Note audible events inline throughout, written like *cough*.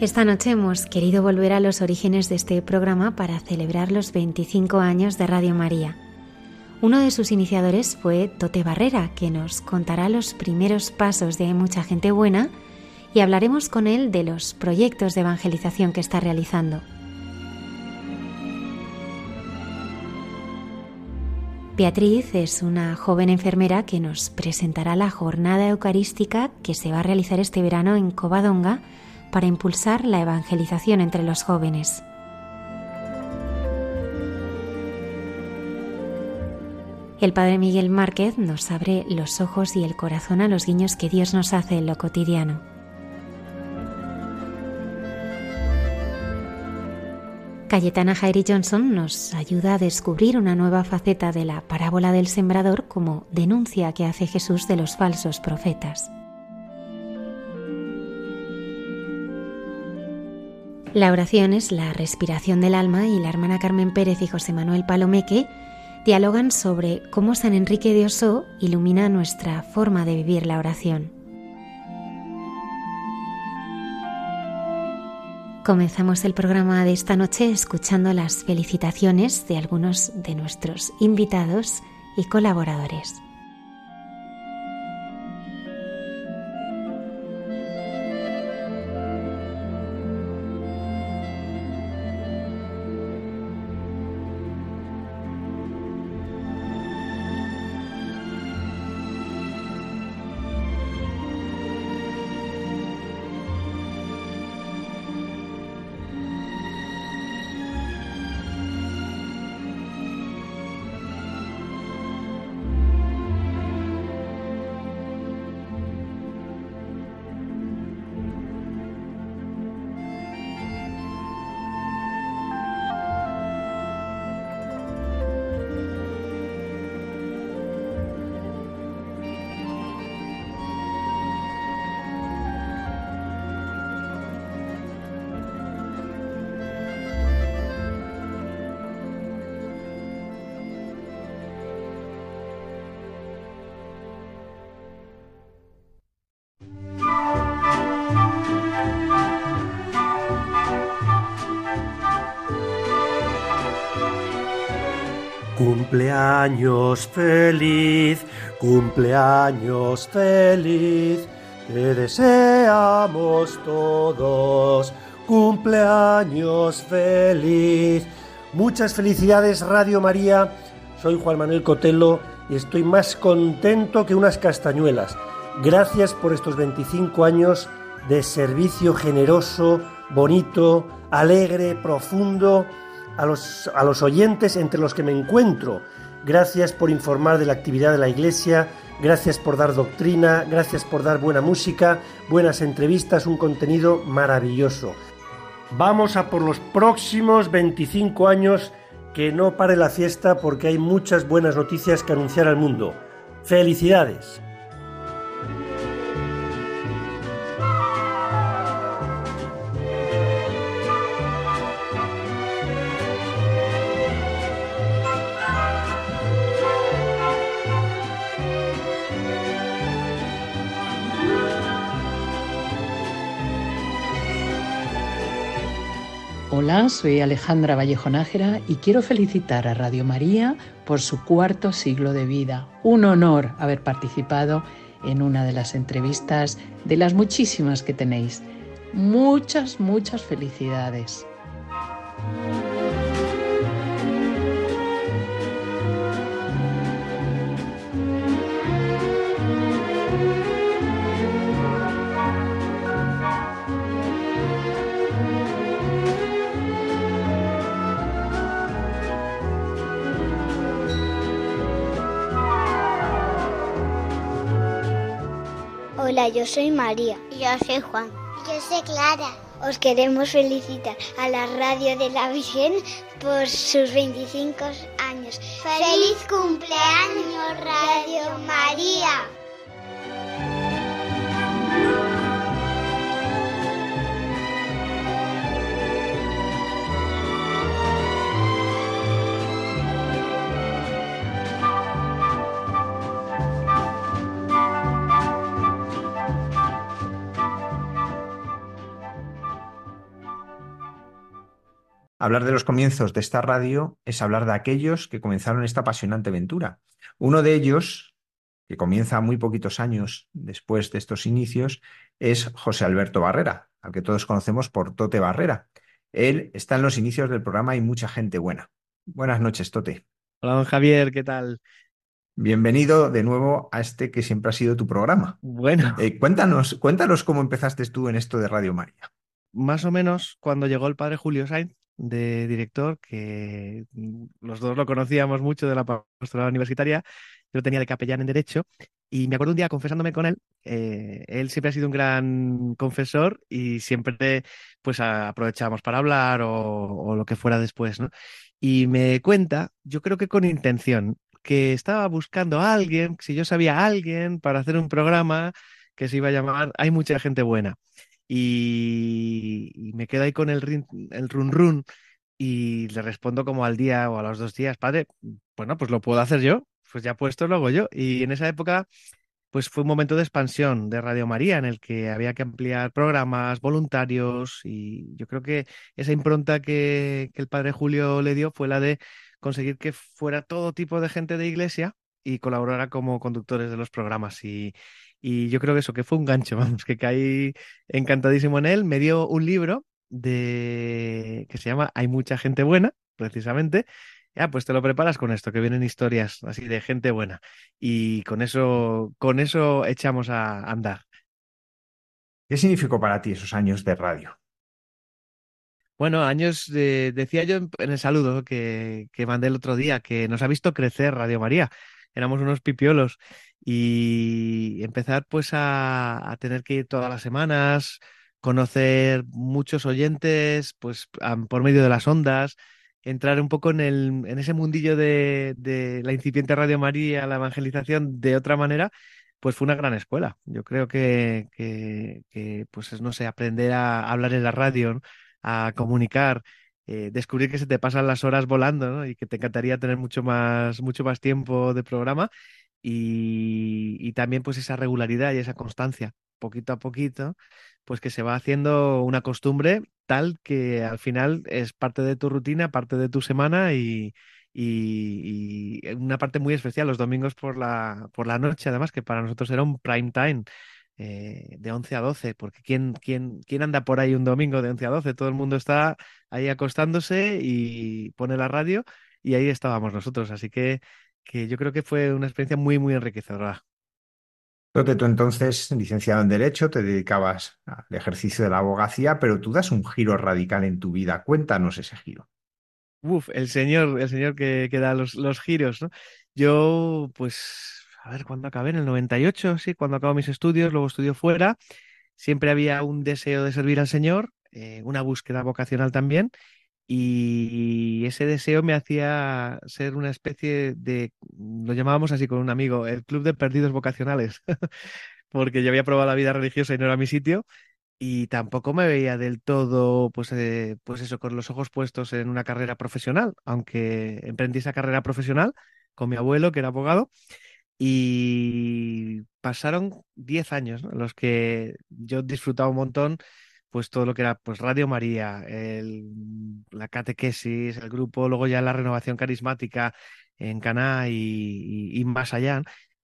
Esta noche hemos querido volver a los orígenes de este programa para celebrar los 25 años de Radio María. Uno de sus iniciadores fue Tote Barrera, que nos contará los primeros pasos de mucha gente buena y hablaremos con él de los proyectos de evangelización que está realizando. Beatriz es una joven enfermera que nos presentará la jornada eucarística que se va a realizar este verano en Covadonga para impulsar la evangelización entre los jóvenes. El Padre Miguel Márquez nos abre los ojos y el corazón a los guiños que Dios nos hace en lo cotidiano. Cayetana Jairi Johnson nos ayuda a descubrir una nueva faceta de la parábola del sembrador como denuncia que hace Jesús de los falsos profetas. La oración es la respiración del alma y la hermana Carmen Pérez y José Manuel Palomeque dialogan sobre cómo San Enrique de Oso ilumina nuestra forma de vivir la oración. Comenzamos el programa de esta noche escuchando las felicitaciones de algunos de nuestros invitados y colaboradores. Cumpleaños feliz, cumpleaños feliz, te deseamos todos. Cumpleaños feliz. Muchas felicidades Radio María. Soy Juan Manuel Cotelo y estoy más contento que unas castañuelas. Gracias por estos 25 años de servicio generoso, bonito, alegre, profundo a los, a los oyentes entre los que me encuentro. Gracias por informar de la actividad de la Iglesia, gracias por dar doctrina, gracias por dar buena música, buenas entrevistas, un contenido maravilloso. Vamos a por los próximos 25 años que no pare la fiesta porque hay muchas buenas noticias que anunciar al mundo. ¡Felicidades! Hola, soy Alejandra Vallejo Nájera y quiero felicitar a Radio María por su cuarto siglo de vida. Un honor haber participado en una de las entrevistas de las muchísimas que tenéis. Muchas, muchas felicidades. Hola, yo soy María. Yo soy Juan. Yo soy Clara. Os queremos felicitar a la Radio de la Virgen por sus 25 años. ¡Feliz cumpleaños, Radio María! Hablar de los comienzos de esta radio es hablar de aquellos que comenzaron esta apasionante aventura. Uno de ellos, que comienza muy poquitos años después de estos inicios, es José Alberto Barrera, al que todos conocemos por Tote Barrera. Él está en los inicios del programa y mucha gente buena. Buenas noches, Tote. Hola, don Javier, ¿qué tal? Bienvenido de nuevo a este que siempre ha sido tu programa. Bueno. Eh, cuéntanos, cuéntanos cómo empezaste tú en esto de Radio María. Más o menos cuando llegó el padre Julio Sainz, de director, que mm, los dos lo conocíamos mucho de la pastoral universitaria, yo tenía de capellán en Derecho, y me acuerdo un día confesándome con él, eh, él siempre ha sido un gran confesor y siempre pues aprovechábamos para hablar o, lo que fuera después, ¿no? Y me cuenta, yo creo que con intención, que estaba buscando a alguien, si yo sabía a alguien para hacer un programa que se iba a llamar Hay mucha gente buena y, me quedo ahí con el, run run y le respondo como al día o a los dos días, padre, bueno, pues lo puedo hacer yo, pues ya puesto lo hago yo. Y en esa época, pues fue un momento de expansión de Radio María en el que había que ampliar programas, voluntarios y yo creo que esa impronta que, que el padre Julio le dio fue la de conseguir que fuera todo tipo de gente de iglesia y colaborara como conductores de los programas. Y, y yo creo que eso, que fue un gancho, *laughs* vamos, que caí encantadísimo en él. Me dio un libro de que se llama Hay mucha gente buena, precisamente. Ya, pues te lo preparas con esto, que vienen historias así de gente buena. Y con eso, con eso echamos a andar. ¿Qué significó para ti esos años de radio? Bueno, años, de, decía yo en, el saludo que, que mandé el otro día, que nos ha visto crecer Radio María. Éramos unos pipiolos y empezar pues a, tener que ir todas las semanas, conocer muchos oyentes pues por medio de las ondas, entrar un poco en, el, en ese mundillo de, de la incipiente Radio María, la evangelización de otra manera, pues fue una gran escuela. Yo creo que, que, pues no sé, aprender a hablar en la radio, a comunicar, eh, descubrir que se te pasan las horas volando y que te encantaría tener mucho más, mucho más tiempo de programa y, también pues esa regularidad y esa constancia, poquito a poquito, pues que se va haciendo una costumbre tal que al final es parte de tu rutina, parte de tu semana y, y, una parte muy especial los domingos por la, por la noche, además que para nosotros era un prime time. Eh, de 11 a 12, porque ¿quién, quién, ¿quién anda por ahí un domingo de 11 a 12? Todo el mundo está ahí acostándose y pone la radio y ahí estábamos nosotros. Así que que yo creo que fue una experiencia muy, muy enriquecedora. Tote, tú entonces, licenciado en Derecho, te dedicabas al ejercicio de la abogacía, pero tú das un giro radical en tu vida. Cuéntanos ese giro. Uf, el señor, el señor que, que da los, los, giros, ¿no? Yo, pues, a ver, cuando acabé? En el 98, sí, cuando acabo mis estudios, luego estudio fuera, siempre había un deseo de servir al Señor, eh, una búsqueda vocacional también, y ese deseo me hacía ser una especie de, lo llamábamos así con un amigo, el club de perdidos vocacionales, *laughs* porque yo había probado la vida religiosa y no era mi sitio, y tampoco me veía del todo, pues, eh, pues eso, con los ojos puestos en una carrera profesional, aunque emprendí esa carrera profesional con mi abuelo, que era abogado, y pasaron 10 años, en los que yo disfrutaba un montón pues todo lo que era pues Radio María, el, la catequesis, el grupo, luego ya la renovación carismática en Caná y, más allá.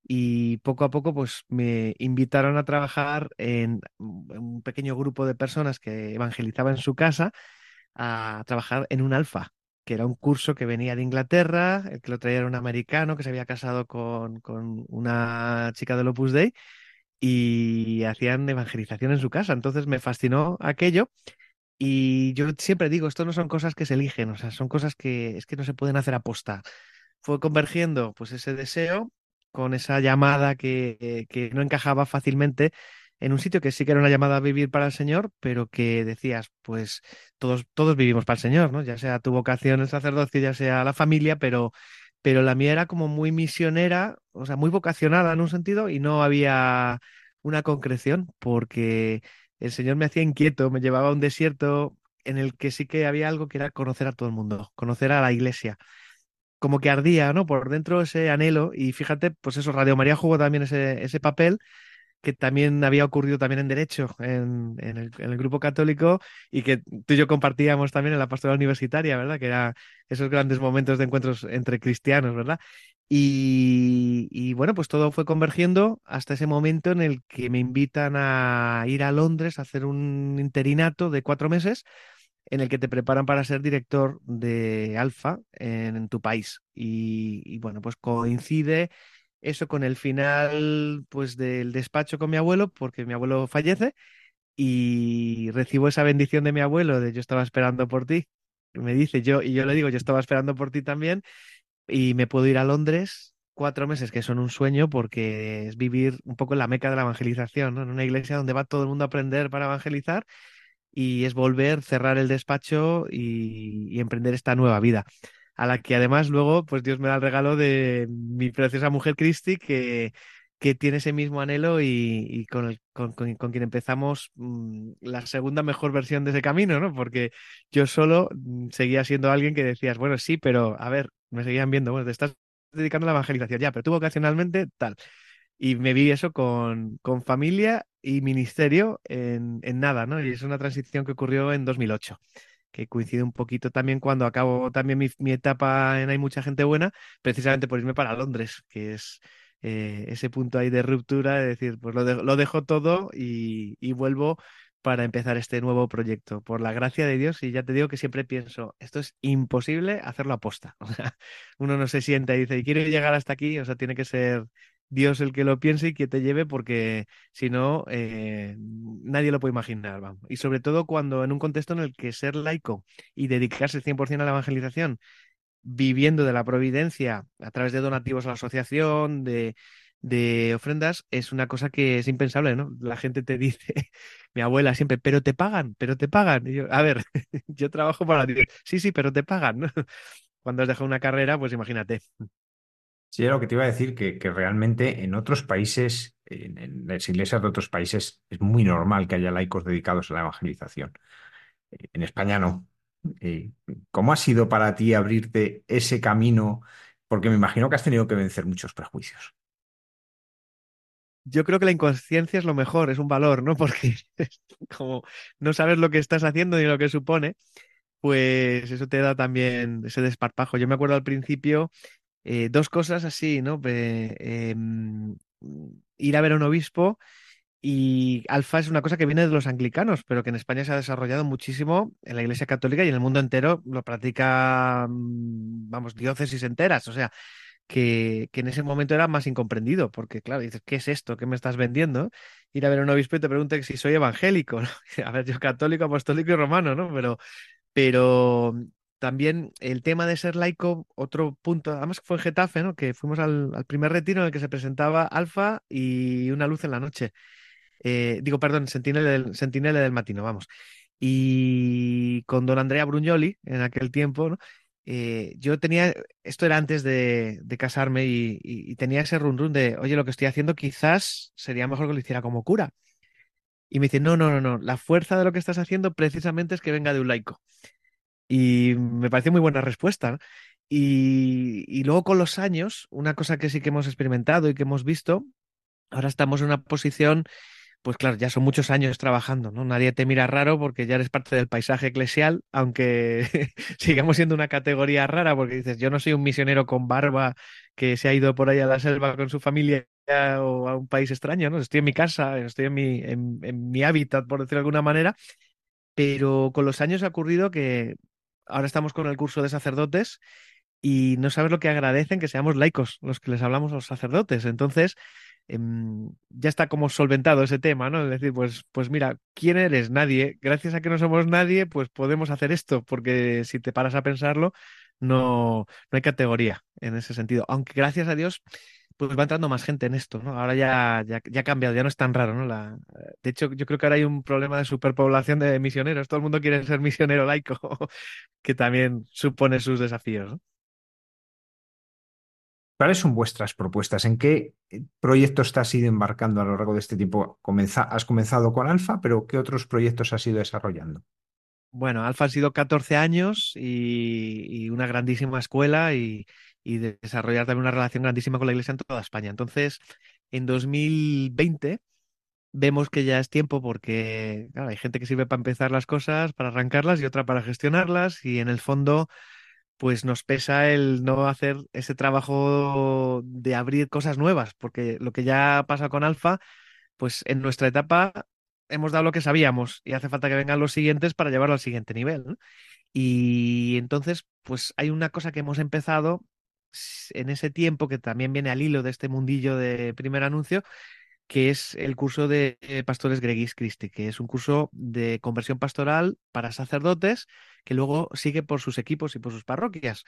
Y poco a poco pues me invitaron a trabajar en un pequeño grupo de personas que evangelizaba en su casa a trabajar en un alfa, que era un curso que venía de Inglaterra, el que lo traía era un americano que se había casado con, con una chica del Opus Dei y hacían evangelización en su casa. Entonces me fascinó aquello. Y yo siempre digo, esto no son cosas que se eligen, o sea, son cosas que es que no se pueden hacer aposta. Fue convergiendo pues ese deseo con esa llamada que, que no encajaba fácilmente en un sitio que sí que era una llamada a vivir para el Señor, pero que decías, pues todos, todos vivimos para el Señor, ¿no? Ya sea tu vocación el sacerdocio, ya sea la familia, pero, pero la mía era como muy misionera, o sea, muy vocacionada en un sentido y no había una concreción porque el Señor me hacía inquieto, me llevaba a un desierto en el que sí que había algo que era conocer a todo el mundo, conocer a la iglesia. Como que ardía, ¿no? Por dentro ese anhelo y fíjate, pues eso, Radio María jugó también ese, ese papel que también había ocurrido también en Derecho, en, el, grupo católico, y que tú y yo compartíamos también en la pastoral universitaria, ¿verdad? Que era esos grandes momentos de encuentros entre cristianos, ¿verdad? Y, y, bueno, pues todo fue convergiendo hasta ese momento en el que me invitan a ir a Londres a hacer un interinato de cuatro meses en el que te preparan para ser director de Alfa en, tu país. Y, y, bueno, pues coincide eso con el final pues del despacho con mi abuelo, porque mi abuelo fallece y recibo esa bendición de mi abuelo de yo estaba esperando por ti. Me dice yo, y yo le digo, yo estaba esperando por ti también, y me puedo ir a Londres cuatro meses, que son un sueño, porque es vivir un poco en la meca de la evangelización. En una iglesia donde va todo el mundo a aprender para evangelizar, y es volver, cerrar el despacho y emprender esta nueva vida a la que además luego, pues Dios me da el regalo de mi preciosa mujer Cristi, que, que tiene ese mismo anhelo y, con, el, con, quien empezamos mm, la segunda mejor versión de ese camino, ¿no? Porque yo solo mm, seguía siendo alguien que decías, bueno, sí, pero a ver, me seguían viendo, bueno, te estás dedicando a la evangelización, ya, pero tú vocacionalmente tal. Y me vi eso con, con familia y ministerio en, en nada, ¿no? Y es una transición que ocurrió en 2008 que coincide un poquito también cuando acabo también mi, etapa en Hay mucha gente buena, precisamente por irme para Londres, que es eh, ese punto ahí de ruptura, de decir, pues lo, dejo todo y, vuelvo para empezar este nuevo proyecto. Por la gracia de Dios, y ya te digo que siempre pienso, esto es imposible hacerlo a posta. *laughs* Uno no se sienta y dice, quiero llegar hasta aquí, o sea, tiene que ser Dios el que lo piense y que te lleve, porque si no, eh, nadie lo puede imaginar. Y sobre todo cuando en un contexto en el que ser laico y dedicarse 100% a la evangelización, viviendo de la providencia a través de donativos a la asociación, de, ofrendas, es una cosa que es impensable, ¿no? La gente te *laughs* dice, mi abuela siempre, pero te pagan, pero te pagan. Yo, a ver, *laughs* yo trabajo para ti. Sí, sí, pero te pagan. *laughs* Cuando has dejado una carrera, pues imagínate. Sí, lo que te iba a decir, que, que realmente en otros países, en, las iglesias de otros países, es muy normal que haya laicos dedicados a la evangelización. En España no. Eh, ¿Cómo ha sido para ti abrirte ese camino? Porque me imagino que has tenido que vencer muchos prejuicios. Yo creo que la inconsciencia es lo mejor, es un valor, ¿no? *laughs* Porque como no sabes lo que estás haciendo ni lo que supone, pues eso te da también ese desparpajo. Yo me acuerdo al principio eh, dos cosas así, ¿no? Em, ir a ver a un obispo y alfa es una cosa que viene de los anglicanos, pero que en España se ha desarrollado muchísimo en la Iglesia Católica y en el mundo entero lo practica, mm, vamos, diócesis enteras. O sea, que, que, en ese momento era más incomprendido, porque claro, dices, ¿qué es esto? ¿Qué me estás vendiendo? Ir a ver a un obispo y te pregunta si soy evangélico. *laughs* A ver, yo católico, apostólico y romano, ¿no? Pero también el tema de ser laico, otro punto, además fue en Getafe, ¿no? Que fuimos al, primer retiro en el que se presentaba Alfa y una luz en la noche. Eh, digo, perdón, Sentinela del, Sentinela del Matino, vamos. Y con don Andrea Brugnoli, en aquel tiempo. Eh, yo tenía, esto era antes de, casarme y, tenía ese run run de, oye, lo que estoy haciendo quizás sería mejor que lo hiciera como cura. Y me dice, no, no, no, no, la fuerza de lo que estás haciendo precisamente es que venga de un laico. Y me pareció muy buena respuesta. Y, luego con los años, una cosa que sí que hemos experimentado y que hemos visto, ahora estamos en una posición, pues claro, ya son muchos años trabajando, ¿no? Nadie te mira raro porque ya eres parte del paisaje eclesial, aunque *laughs* sigamos siendo una categoría rara, porque dices, yo no soy un misionero con barba que se ha ido por ahí a la selva con su familia o a un país extraño, ¿no? Estoy en mi casa, estoy en mi, en, en mi hábitat, por decirlo de alguna manera, pero con los años ha ocurrido que ahora estamos con el curso de sacerdotes y no sabes lo que agradecen que seamos laicos los que les hablamos a los sacerdotes. Entonces, em, ya está como solventado ese tema, ¿no? Es decir, pues, pues mira, ¿quién eres? Nadie. Gracias a que no somos nadie, pues podemos hacer esto, porque si te paras a pensarlo, no, no hay categoría en ese sentido. Aunque gracias a Dios pues va entrando más gente en esto, ¿no? Ahora ya, ya, ya ha cambiado, ya no es tan raro, ¿no? La, de hecho, yo creo que ahora hay un problema de superpoblación de misioneros. Todo el mundo quiere ser *laughs* misionero laico, que también supone sus desafíos, ¿no? ¿Cuáles son vuestras propuestas? ¿En qué eh, proyectos te has ido embarcando a lo largo de este tiempo? has comenzado con Alfa, pero ¿qué otros proyectos has ido desarrollando? Bueno, Alfa han sido 14 años y, una grandísima escuela y, desarrollar también una relación grandísima con la Iglesia en toda España. Entonces, en 2020 vemos que ya es tiempo porque hay gente que sirve para empezar las cosas, para arrancarlas y otra para gestionarlas y en el fondo pues nos pesa el no hacer ese trabajo de abrir cosas nuevas, porque lo que ya pasa con Alfa, pues en nuestra etapa hemos dado lo que sabíamos y hace falta que vengan los siguientes para llevarlo al siguiente nivel. Y entonces, pues hay una cosa que hemos empezado en ese tiempo que también viene al hilo de este mundillo de primer anuncio, que es el curso de eh, Pastores Gregis Christi, que es un curso de conversión pastoral para sacerdotes que luego sigue por sus equipos y por sus parroquias.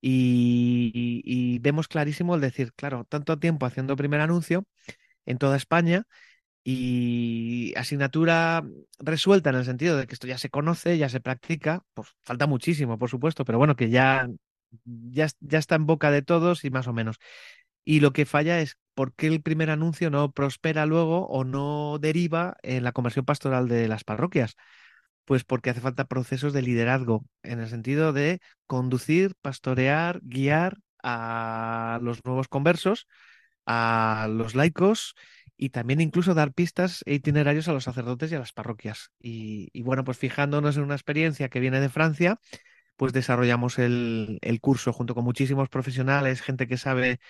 Y, vemos clarísimo el decir, claro, tanto tiempo haciendo primer anuncio en toda España y asignatura resuelta en el sentido de que esto ya se conoce, ya se practica, pues falta muchísimo, por supuesto, pero bueno, que ya, ya, ya está en boca de todos y más o menos. Y lo que falla es por qué el primer anuncio no prospera luego o no deriva en la conversión pastoral de las parroquias. Pues porque hace falta procesos de liderazgo, en el sentido de conducir, pastorear, guiar a los nuevos conversos, a los laicos y también incluso dar pistas e itinerarios a los sacerdotes y a las parroquias. Y, bueno, pues fijándonos en una experiencia que viene de Francia, pues desarrollamos el, el curso junto con muchísimos profesionales, gente que sabe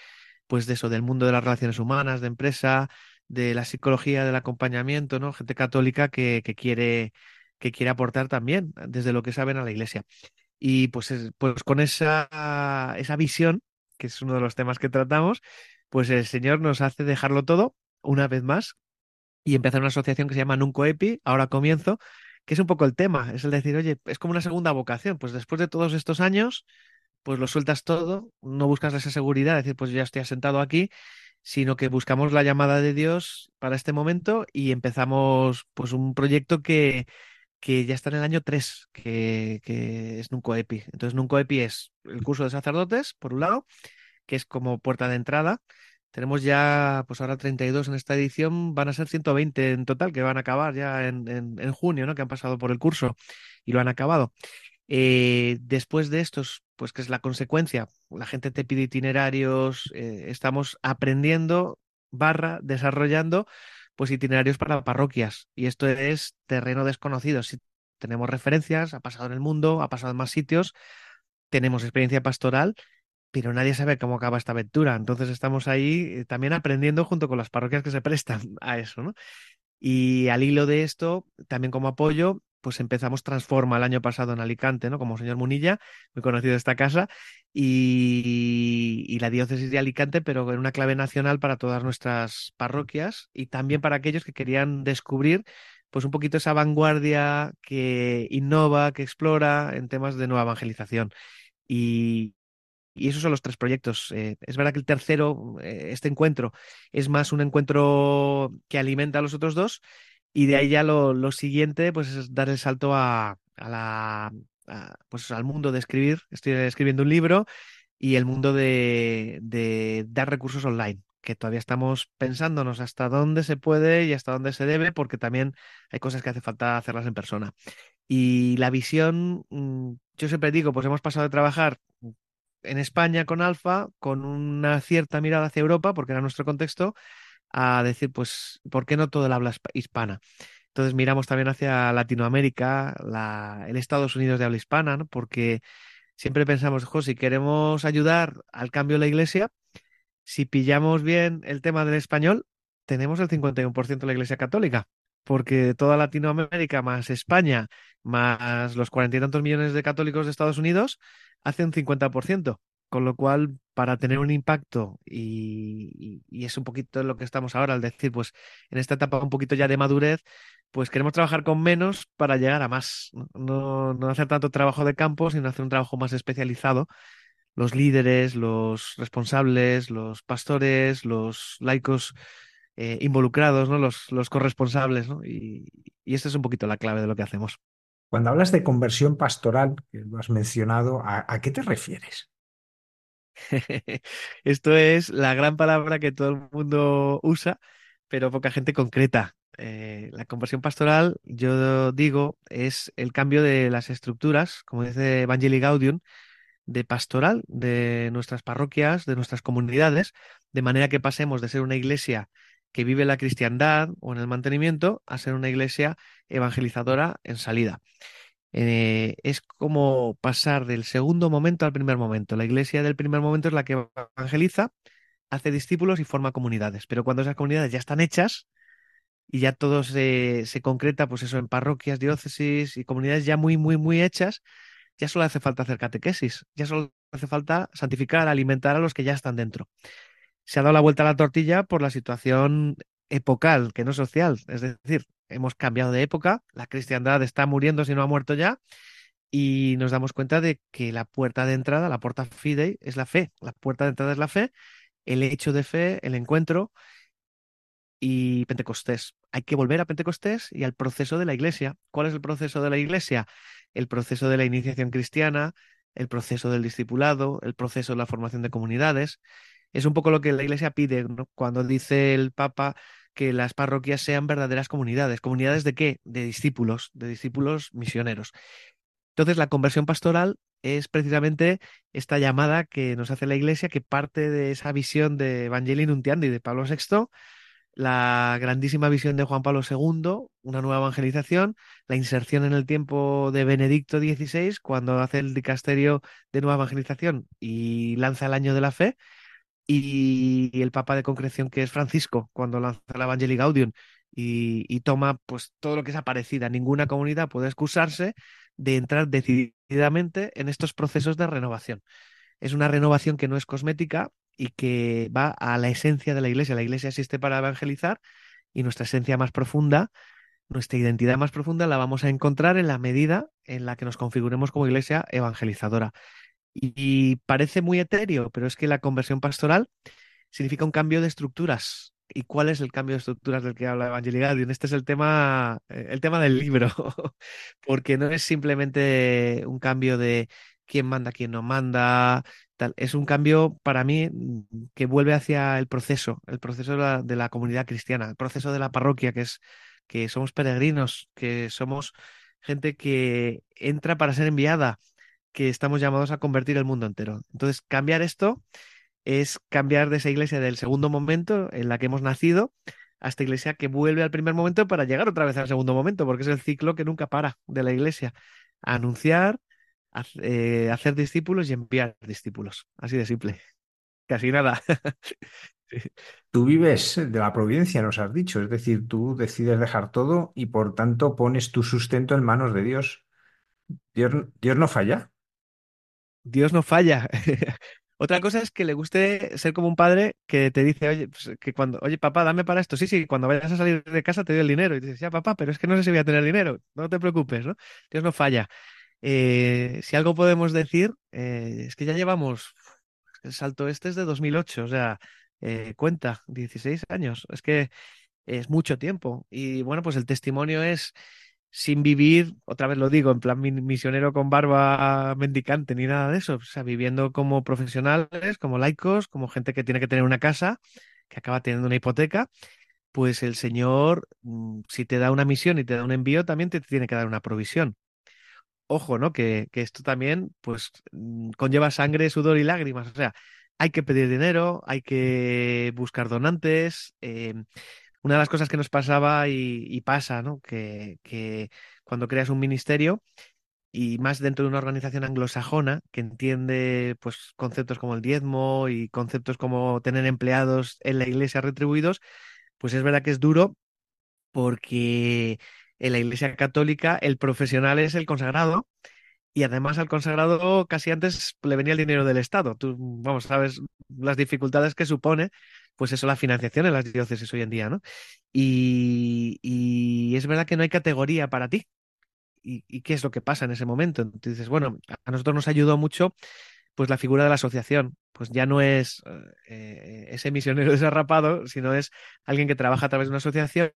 pues de eso, del mundo de las relaciones humanas, de empresa, de la psicología, del acompañamiento, ¿no? Gente católica que, que quiere, que quiere aportar también desde lo que saben a la iglesia. Y pues, pues con esa, esa visión, que es uno de los temas que tratamos, pues el Señor nos hace dejarlo todo una vez más y empezar una asociación que se llama Nunco Epi, ahora comienzo, que es un poco el tema, es el decir, oye, es como una segunda vocación, pues después de todos estos años, pues lo sueltas todo, no buscas esa seguridad, decir, pues ya estoy asentado aquí, sino que buscamos la llamada de Dios para este momento y empezamos pues un proyecto que, que ya está en el año 3, que, que es Nunco Epi. Entonces, Nunco Epi es el curso de sacerdotes, por un lado, que es como puerta de entrada. Tenemos ya, pues ahora 32 en esta edición, van a ser 120 en total, que van a acabar ya en, en, junio, ¿no? Que han pasado por el curso y lo han acabado. Eh, después de estos, pues que es la consecuencia, la gente te pide itinerarios, eh, estamos aprendiendo, barra, desarrollando, pues itinerarios para parroquias. Y esto es terreno desconocido. Si tenemos referencias, ha pasado en el mundo, ha pasado en más sitios, tenemos experiencia pastoral, pero nadie sabe cómo acaba esta aventura. Entonces estamos ahí eh, también aprendiendo junto con las parroquias que se prestan *laughs* a eso, ¿no? Y al hilo de esto, también como apoyo, pues empezamos Transforma el año pasado en Alicante, ¿no? Como señor Munilla, muy conocido de esta casa, y, la diócesis de Alicante, pero en una clave nacional para todas nuestras parroquias y también para aquellos que querían descubrir pues un poquito esa vanguardia que innova, que explora en temas de nueva evangelización. Y, esos son los tres proyectos. Eh, es verdad que el tercero, eh, este encuentro, es más un encuentro que alimenta a los otros dos y de ahí ya lo, siguiente, pues es dar el salto a, la, pues al mundo de escribir. Estoy escribiendo un libro y el mundo de, de, dar recursos online, que todavía estamos pensándonos hasta dónde se puede y hasta dónde se debe, porque también hay cosas que hace falta hacerlas en persona. Y la visión, mm, yo siempre digo, pues hemos pasado de trabajar en España con Alfa, con una cierta mirada hacia Europa, porque era nuestro contexto, a decir, pues, ¿por qué no todo el habla hispana? Entonces miramos también hacia Latinoamérica, la, el Estados Unidos de habla hispana, ¿no? porque siempre pensamos, si queremos ayudar al cambio de la iglesia, si pillamos bien el tema del español, tenemos el 51% de la iglesia católica, porque toda Latinoamérica más España, más los cuarenta y tantos millones de católicos de Estados Unidos, hace un 50%. Con lo cual, para tener un impacto, y, es un poquito lo que estamos ahora, al decir, pues en esta etapa un poquito ya de madurez, pues queremos trabajar con menos para llegar a más. No, no hacer tanto trabajo de campo, sino hacer un trabajo más especializado los líderes, los responsables, los pastores, los laicos eh, involucrados, ¿no? Los, los corresponsables, ¿no? Y, y esta es un poquito la clave de lo que hacemos. Cuando hablas de conversión pastoral, que lo has mencionado, ¿a, qué te refieres? *laughs* Esto es la gran palabra que todo el mundo usa, pero poca gente concreta. Eh, la conversión pastoral, yo digo, es el cambio de las estructuras, como dice Evangelii Gaudium, de pastoral de nuestras parroquias, de nuestras comunidades, de manera que pasemos de ser una iglesia que vive la cristiandad o en el mantenimiento a ser una iglesia evangelizadora en salida. Eh, es como pasar del segundo momento al primer momento. La iglesia del primer momento es la que evangeliza, hace discípulos y forma comunidades. Pero cuando esas comunidades ya están hechas y ya todo se, se concreta, pues eso, en parroquias, diócesis y comunidades ya muy, muy, muy hechas, ya solo hace falta hacer catequesis, ya solo hace falta santificar, alimentar a los que ya están dentro se ha dado la vuelta a la tortilla por la situación epocal, que no social. Es decir, hemos cambiado de época, la cristiandad está muriendo si no ha muerto ya, y nos damos cuenta de que la puerta de entrada, la puerta fidei, es la fe. La puerta de entrada es la fe, el hecho de fe, el encuentro y Pentecostés. Hay que volver a Pentecostés y al proceso de la iglesia. ¿Cuál es el proceso de la iglesia? El proceso de la iniciación cristiana, el proceso del discipulado, el proceso de la formación de comunidades. Es un poco lo que la Iglesia pide cuando dice el Papa que las parroquias sean verdaderas comunidades. ¿Comunidades de qué? De discípulos, de discípulos misioneros. Entonces, la conversión pastoral es precisamente esta llamada que nos hace la Iglesia, que parte de esa visión de Evangelii Nuntiandi de Pablo VI, la grandísima visión de Juan Pablo II, una nueva evangelización, la inserción en el tiempo de Benedicto XVI, cuando hace el dicasterio de nueva evangelización y lanza el año de la fe, y, el Papa de concreción que es Francisco, cuando lanza la Evangelii Gaudium y, toma pues todo lo que es aparecida. Ninguna comunidad puede excusarse de entrar decididamente en estos procesos de renovación. Es una renovación que no es cosmética y que va a la esencia de la iglesia. La iglesia existe para evangelizar y nuestra esencia más profunda, nuestra identidad más profunda la vamos a encontrar en la medida en la que nos configuremos como iglesia evangelizadora. Y, parece muy etéreo, pero es que la conversión pastoral significa un cambio de estructuras. ¿Y cuál es el cambio de estructuras del que habla Evangelii Este es el tema, el tema del libro, *laughs* porque no es simplemente un cambio de quién manda, quién no manda, tal. Es un cambio para mí que vuelve hacia el proceso, el proceso de la, de la comunidad cristiana, el proceso de la parroquia, que es que somos peregrinos, que somos gente que entra para ser enviada, que estamos llamados a convertir el mundo entero. Entonces, cambiar esto es cambiar de esa iglesia del segundo momento en la que hemos nacido a esta iglesia que vuelve al primer momento para llegar otra vez al segundo momento, porque es el ciclo que nunca para de la iglesia. anunciar, eh, hacer discípulos y enviar discípulos. Así de simple. Casi nada. *laughs* Tú vives de la providencia, nos has dicho, es decir, tú decides dejar todo y por tanto pones tu sustento en manos de Dios. Dios, Dios no falla. Dios no falla. *laughs* Otra cosa es que le guste ser como un padre que te dice, oye, pues, que cuando, oye, papá, dame para esto. Sí, sí, cuando vayas a salir de casa te doy el dinero. Y dices, ya, papá, pero es que no sé si voy a tener dinero. No te preocupes, ¿no? Dios no falla. Eh, si algo podemos decir, eh, es que ya llevamos, el salto este es de 2008, o sea, eh, cuenta, 16 años. Es que es mucho tiempo. Y bueno, pues el testimonio es sin vivir, otra vez lo digo, en plan misionero con barba mendicante ni nada de eso, o sea, viviendo como profesionales, como laicos, como gente que tiene que tener una casa, que acaba teniendo una hipoteca, pues el Señor, mm, si te da una misión y te da un envío, también te tiene que dar una provisión. Ojo, ¿no? Que, que esto también, pues, mm, conlleva sangre, sudor y lágrimas, o sea, hay que pedir dinero, hay que buscar donantes, eh, una de las cosas que nos pasaba y, pasa, ¿no? Que, cuando creas un ministerio y más dentro de una organización anglosajona que entiende pues conceptos como el diezmo y conceptos como tener empleados en la iglesia retribuidos, pues es verdad que es duro porque en la iglesia católica el profesional es el consagrado y además al consagrado casi antes le venía el dinero del Estado. Tú, vamos, sabes las dificultades que supone pues eso, la financiación en las diócesis hoy en día, ¿no? Y, es verdad que no hay categoría para ti. ¿Y, qué es lo que pasa en ese momento? Entonces, bueno, a nosotros nos ayudó mucho pues la figura de la asociación, pues ya no es eh, ese misionero *laughs* desarrapado, sino es alguien que trabaja a través de una asociación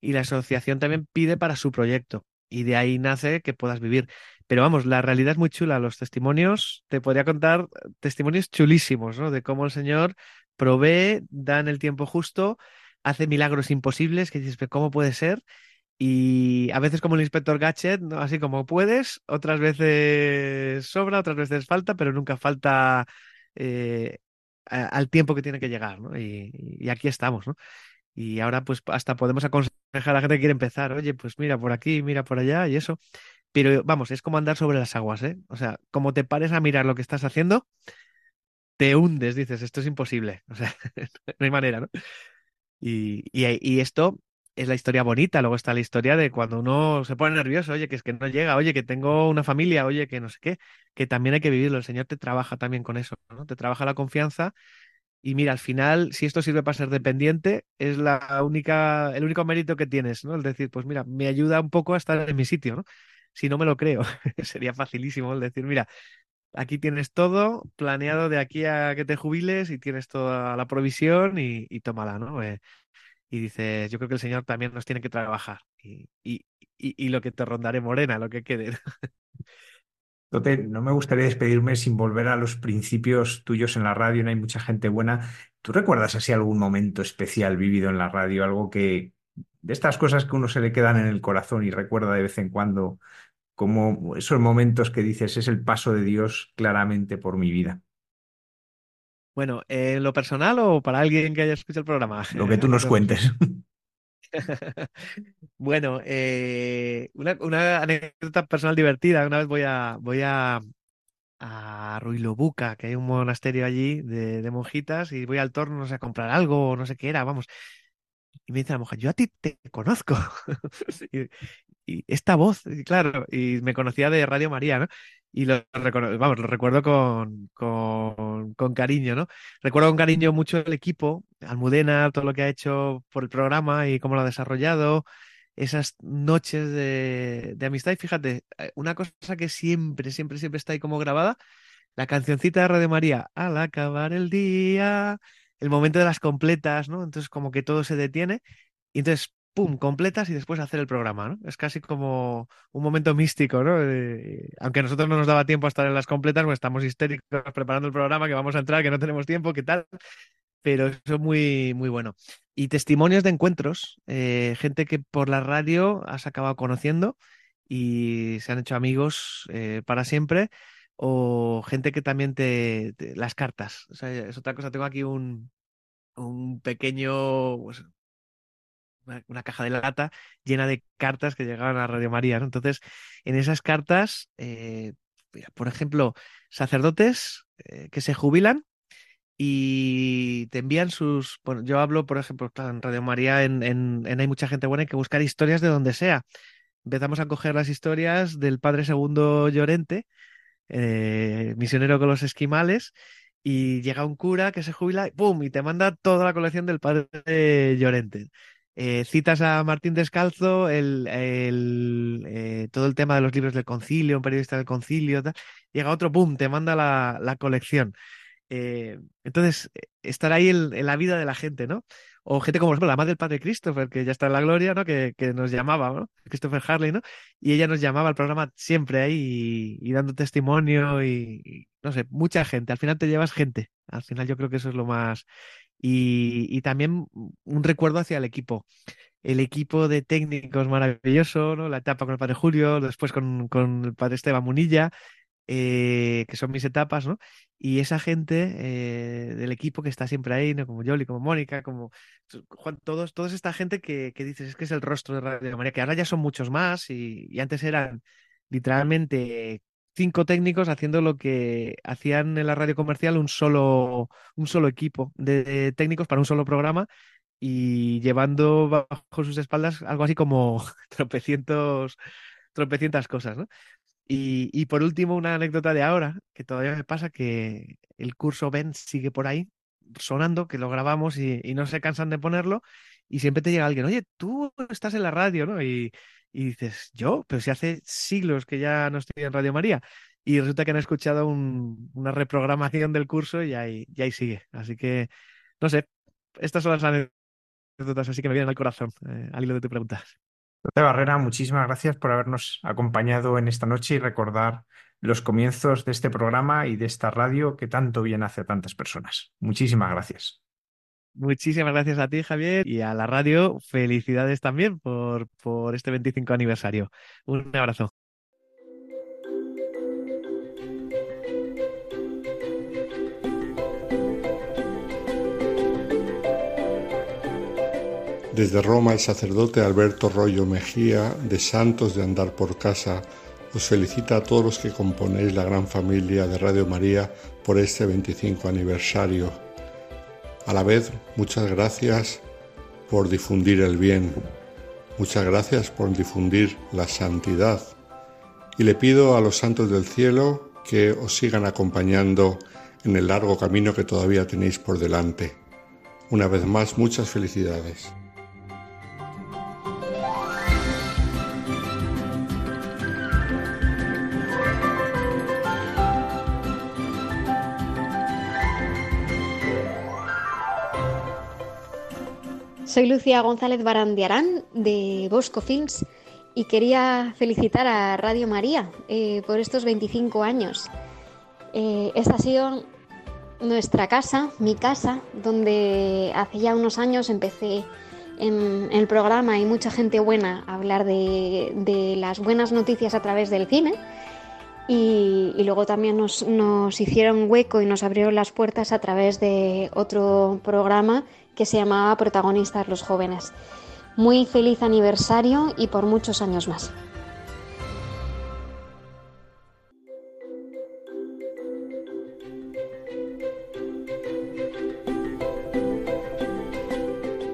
y la asociación también pide para su proyecto y de ahí nace que puedas vivir. Pero vamos, la realidad es muy chula. Los testimonios, te podría contar testimonios chulísimos, ¿no? De cómo el Señor provee, da en el tiempo justo, hace milagros imposibles que dices, ¿cómo puede ser? Y a veces como el inspector Gadget, ¿no? así como puedes, otras veces sobra, otras veces falta, pero nunca falta eh, al tiempo que tiene que llegar, ¿no? Y, y, aquí estamos, ¿no? Y ahora pues hasta podemos aconsejar a la gente que quiere empezar, oye, pues mira por aquí, mira por allá y eso. Pero vamos, es como andar sobre las aguas, ¿eh? O sea, como te pares a mirar lo que estás haciendo, te hundes, dices, esto es imposible. *laughs* O sea, no hay manera, ¿no? Y, y, esto es la historia bonita, luego está la historia de cuando uno se pone nervioso, oye, que es que no llega, oye, que tengo una familia, oye, que no sé qué, que también hay que vivirlo. El Señor te trabaja también con eso, ¿no? Te trabaja la confianza y mira, al final, si esto sirve para ser dependiente, es la única, el único mérito que tienes, ¿no? Es decir, pues mira, me ayuda un poco a estar en mi sitio, ¿no? Si no me lo creo, *laughs* sería facilísimo el decir, mira, aquí tienes todo planeado de aquí a que te jubiles y tienes toda la provisión y, y tómala, ¿no? Eh, y dices, yo creo que el Señor también nos tiene que trabajar y, y, y lo que te rondaré morena, lo que quede. no me gustaría despedirme sin volver a los principios tuyos en la radio, no hay mucha gente buena. ¿Tú recuerdas así algún momento especial vivido en la radio? Algo que, de estas cosas que uno se le quedan en el corazón y recuerda de vez en cuando, como esos momentos que dices, es el paso de Dios claramente por mi vida. Bueno, ¿en lo personal o para alguien que haya escuchado el programa? Lo que *laughs* tú nos cuentes. *laughs* Bueno, eh, una, una, anécdota personal divertida. Una vez voy a, voy a, a Ruilobuca, que hay un monasterio allí de, de monjitas, y voy al torno, no sé, a comprar algo, o no sé qué era, vamos. Y me dice la mujer, yo a ti te conozco. *laughs* y, y, esta voz, claro, y me conocía de Radio María, ¿no? y lo, vamos, lo recuerdo con, con, con, cariño, ¿no? Recuerdo con cariño mucho el equipo, Almudena, todo lo que ha hecho por el programa y cómo lo ha desarrollado, esas noches de, de amistad. Y fíjate, eh, una cosa que siempre, siempre, siempre está ahí como grabada, la cancioncita de Radio María, al acabar el día, el momento de las completas, ¿no? Entonces como que todo se detiene. Y entonces pum, completas y después hacer el programa, ¿no? Es casi como un momento místico, ¿no? Aunque a nosotros no nos daba tiempo a estar en las completas, pues estamos histéricos preparando el programa, que vamos a entrar, que no tenemos tiempo, ¿qué tal? Pero eso es muy, muy bueno. Y testimonios de encuentros, eh, gente que por la radio has acabado conociendo y se han hecho amigos eh, para siempre, o gente que también te, las cartas. O sea, es otra cosa, tengo aquí un, un pequeño, pues, una, caja de lata llena de cartas que llegaban a Radio María. Entonces, en esas cartas, eh, por ejemplo, sacerdotes eh, que se jubilan y te envían sus. Bueno, yo hablo, por ejemplo, en Radio María, en, en, Hay mucha gente buena, hay que buscar historias de donde sea. Empezamos a coger las historias del padre segundo Llorente, eh, misionero con los esquimales, y llega un cura que se jubila, ¡pum! y te manda toda la colección del padre Llorente. Eh, citas a Martín Descalzo, el, eh, todo el tema de los libros del concilio, un periodista del concilio, tal, llega otro, ¡pum!, te manda la, la colección. Eh, entonces, estar ahí en, la vida de la gente, ¿no? O gente como, por ejemplo, la madre del padre Christopher, que ya está en la gloria, ¿no? Que, que nos llamaba, ¿no? Christopher Harley, ¿no? Y ella nos llamaba al programa siempre ahí y, dando testimonio y, no sé, mucha gente. Al final te llevas gente. Al final yo creo que eso es lo más y, también un recuerdo hacia el equipo. El equipo de técnicos maravilloso, ¿no? La etapa con el padre Julio, después con, con el padre Esteban Munilla, eh, que son mis etapas, ¿no? Y esa gente eh, del equipo que está siempre ahí, ¿no? Como Yoli, como Mónica, como Juan, todos, toda esta gente que, que dices, es que es el rostro de Radio María, que ahora ya son muchos más y, y antes eran literalmente cinco técnicos haciendo lo que hacían en la radio comercial un solo, un solo equipo de técnicos para un solo programa y llevando bajo sus espaldas algo así como *laughs* tropecientos, tropecientas cosas. Y, y, por último, una anécdota de ahora, que todavía me pasa que el curso Ben sigue por ahí sonando, que lo grabamos y, no se cansan de ponerlo, y siempre te llega alguien, oye, tú estás en la radio, ¿no? Y dices, yo, pero si hace siglos que ya no estoy en Radio María. y resulta que han escuchado una reprogramación del curso y ahí, y ahí sigue. Así que, no sé, estas son las anécdotas así que me vienen al corazón, eh, al hilo de tu pregunta. Tote Barrera, muchísimas gracias por habernos acompañado en esta noche y recordar los comienzos de este programa y de esta radio que tanto bien hace tantas personas. Muchísimas gracias. Muchísimas gracias a ti, Javier, y a la radio. Felicidades también por, por este 25 aniversario. Un abrazo. Desde Roma, el sacerdote Alberto Rollo Mejía, de Santos de Andar por Casa, os felicita a todos los que componéis la gran familia de Radio María por este 25 aniversario. A la vez, muchas gracias por difundir el bien, muchas gracias por difundir la santidad. Y le pido a los santos del cielo que os sigan acompañando en el largo camino que todavía tenéis por delante. Una vez más, muchas felicidades. Soy Lucía González Barandiarán de Bosco Films y quería felicitar a Radio María eh, por estos 25 años. Eh, esta ha sido nuestra casa, mi casa, donde hace ya unos años empecé en, el programa y mucha gente buena a hablar de, las buenas noticias a través del cine. Y, luego también nos, nos, hicieron hueco y nos abrieron las puertas a través de otro programa que se llamaba Protagonistas los jóvenes. Muy feliz aniversario y por muchos años más.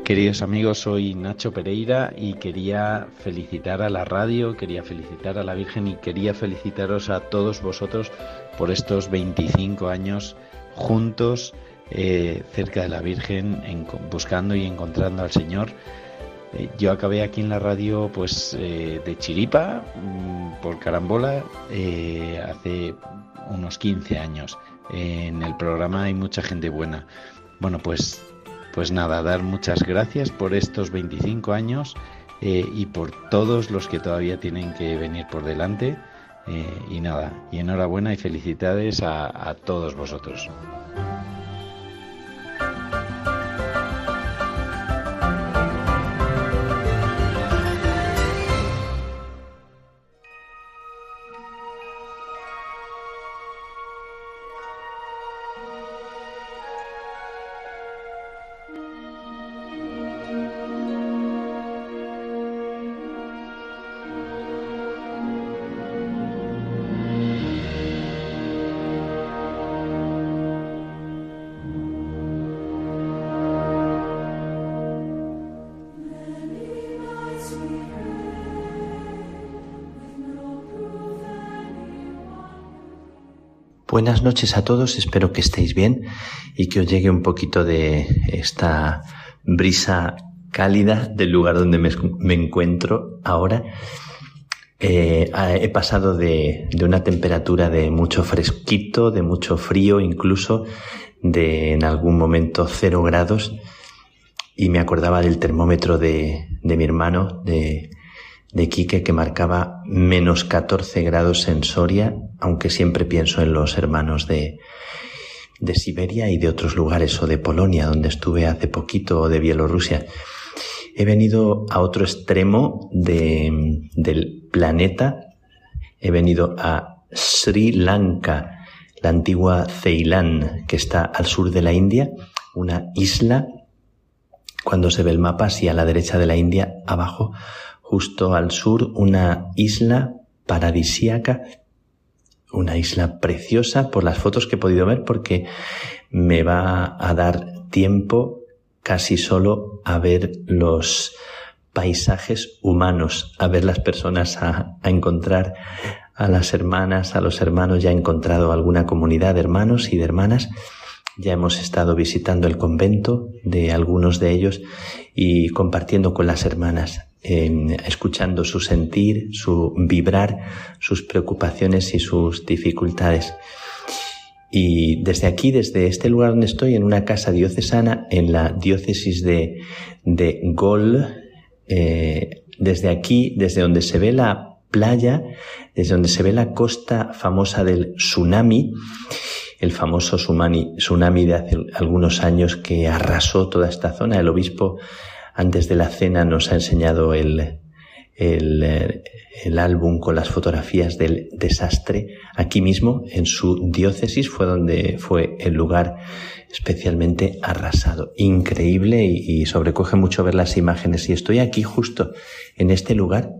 Queridos amigos, soy Nacho Pereira y quería felicitar a la radio, quería felicitar a la Virgen y quería felicitaros a todos vosotros por estos 25 años juntos eh, cerca de la Virgen, buscando y encontrando al Señor. Eh, yo acabé aquí en la radio pues eh, de chiripa, mm, por carambola, hace unos 15 años. En el programa hay mucha gente buena. Bueno, pues, pues nada, dar muchas gracias por estos 25 años y por todos los que todavía tienen que venir por delante. y nada, y enhorabuena y felicidades a todos vosotros. Buenas noches a todos, espero que estéis bien y que os llegue un poquito de esta brisa cálida del lugar donde me, encuentro ahora. Eh, he pasado de, una temperatura de mucho fresquito, de mucho frío, incluso de en algún momento cero grados, y me acordaba del termómetro de, de mi hermano, de, de Quique que marcaba menos 14 grados en Soria, aunque siempre pienso en los hermanos de, de Siberia y de otros lugares, o de Polonia, donde estuve hace poquito, o de Bielorrusia. He venido a otro extremo de, del planeta. He venido a Sri Lanka, la antigua Ceilán, que está al sur de la India, una isla. Cuando se ve el mapa, así a la derecha de la India, abajo, justo al sur una isla paradisíaca, una isla preciosa por las fotos que he podido ver porque me va a dar tiempo casi solo a ver los paisajes humanos, a ver las personas, a, encontrar a las hermanas, a los hermanos, ya he encontrado alguna comunidad de hermanos y de hermanas, ya hemos estado visitando el convento de algunos de ellos y compartiendo con las hermanas escuchando su sentir, su vibrar, sus preocupaciones y sus dificultades. Y desde aquí, desde este lugar donde estoy, en una casa diocesana, en la diócesis de, de Gol, eh, desde aquí, desde donde se ve la playa, desde donde se ve la costa famosa del tsunami, el famoso tsunami de hace algunos años que arrasó toda esta zona. El obispo, antes de la cena, nos ha enseñado el, el, el, álbum con las fotografías del desastre. Aquí mismo en su diócesis fue donde fue el lugar especialmente arrasado. Increíble y, sobrecoge mucho ver las imágenes. Y estoy aquí justo en este lugar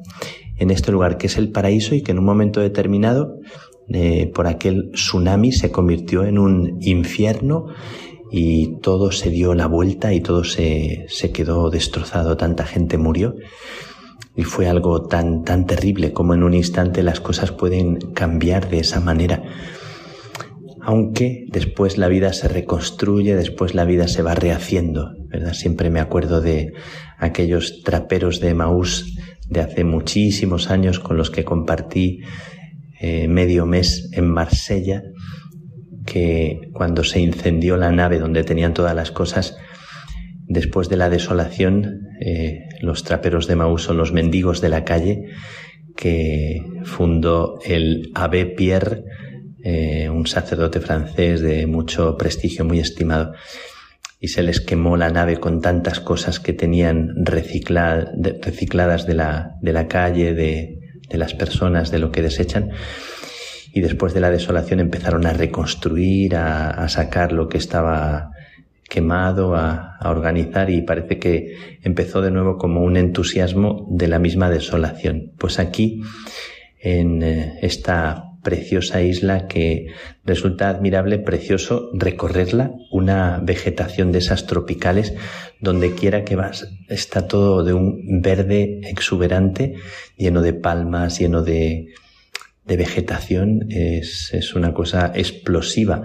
en este lugar que es el paraíso y que en un momento determinado eh, por aquel tsunami se convirtió en un infierno y todo se dio la vuelta y todo se, se quedó destrozado, tanta gente murió y fue algo tan, tan terrible como en un instante las cosas pueden cambiar de esa manera. Aunque después la vida se reconstruye, después la vida se va rehaciendo, ¿verdad? Siempre me acuerdo de aquellos traperos de Maús de hace muchísimos años con los que compartí eh, medio mes en Marsella, que cuando se incendió la nave donde tenían todas las cosas, después de la desolación, eh, los traperos de Maús son los mendigos de la calle que fundó el Abbé Pierre, eh, un sacerdote francés de mucho prestigio, muy estimado, y se les quemó la nave con tantas cosas que tenían recicladas de la, calle, de las personas, de lo que desechan y después de la desolación empezaron a reconstruir, a, a, sacar lo que estaba quemado a, organizar y parece que empezó de nuevo como un entusiasmo de la misma desolación. Pues aquí, en eh, esta preciosa isla que resulta admirable, precioso recorrerla, una vegetación de esas tropicales, donde quiera que vas, está todo de un verde exuberante, lleno de palmas, lleno de, de vegetación, es, es una cosa explosiva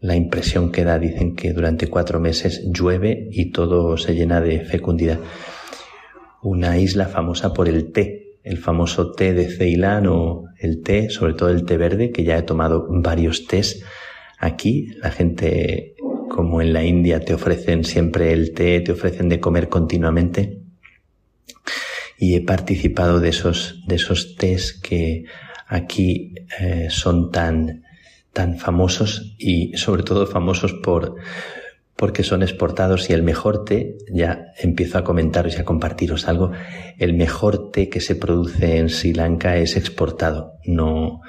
la impresión que da, dicen que durante cuatro meses llueve y todo se llena de fecundidad. Una isla famosa por el té, el famoso té de Ceilán o el té, sobre todo el té verde, que ya he tomado varios tés aquí. La gente, como en la India, te ofrecen siempre el té, te ofrecen de comer continuamente. Y he participado de esos, de esos tés que aquí eh, son tan, tan famosos y sobre todo famosos por porque son exportados y el mejor té, ya empiezo a comentaros y a compartiros algo, el mejor té que se produce en Sri Lanka es exportado, no,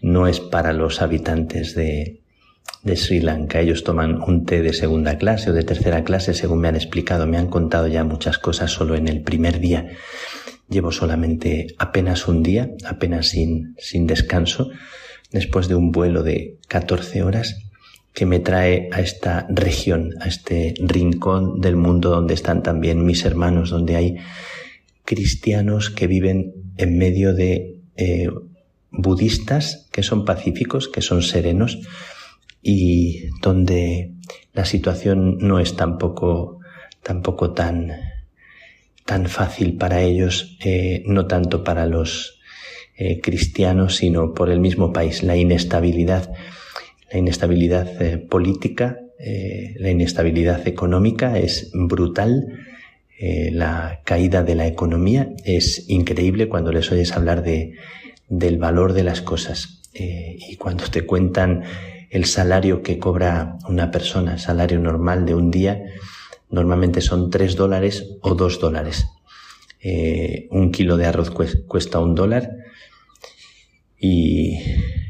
no es para los habitantes de, de Sri Lanka. Ellos toman un té de segunda clase o de tercera clase, según me han explicado, me han contado ya muchas cosas solo en el primer día. Llevo solamente apenas un día, apenas sin, sin descanso, después de un vuelo de 14 horas que me trae a esta región, a este rincón del mundo donde están también mis hermanos, donde hay cristianos que viven en medio de eh, budistas que son pacíficos, que son serenos y donde la situación no es tampoco, tampoco tan, tan fácil para ellos, eh, no tanto para los eh, cristianos, sino por el mismo país, la inestabilidad, la inestabilidad eh, política, la inestabilidad económica es brutal, la caída de la economía es increíble cuando les oyes hablar de, del valor de las cosas y cuando te cuentan el salario que cobra una persona, salario normal de un día, normalmente son tres dólares o dos dólares. un kilo de arroz cuesta un dólar y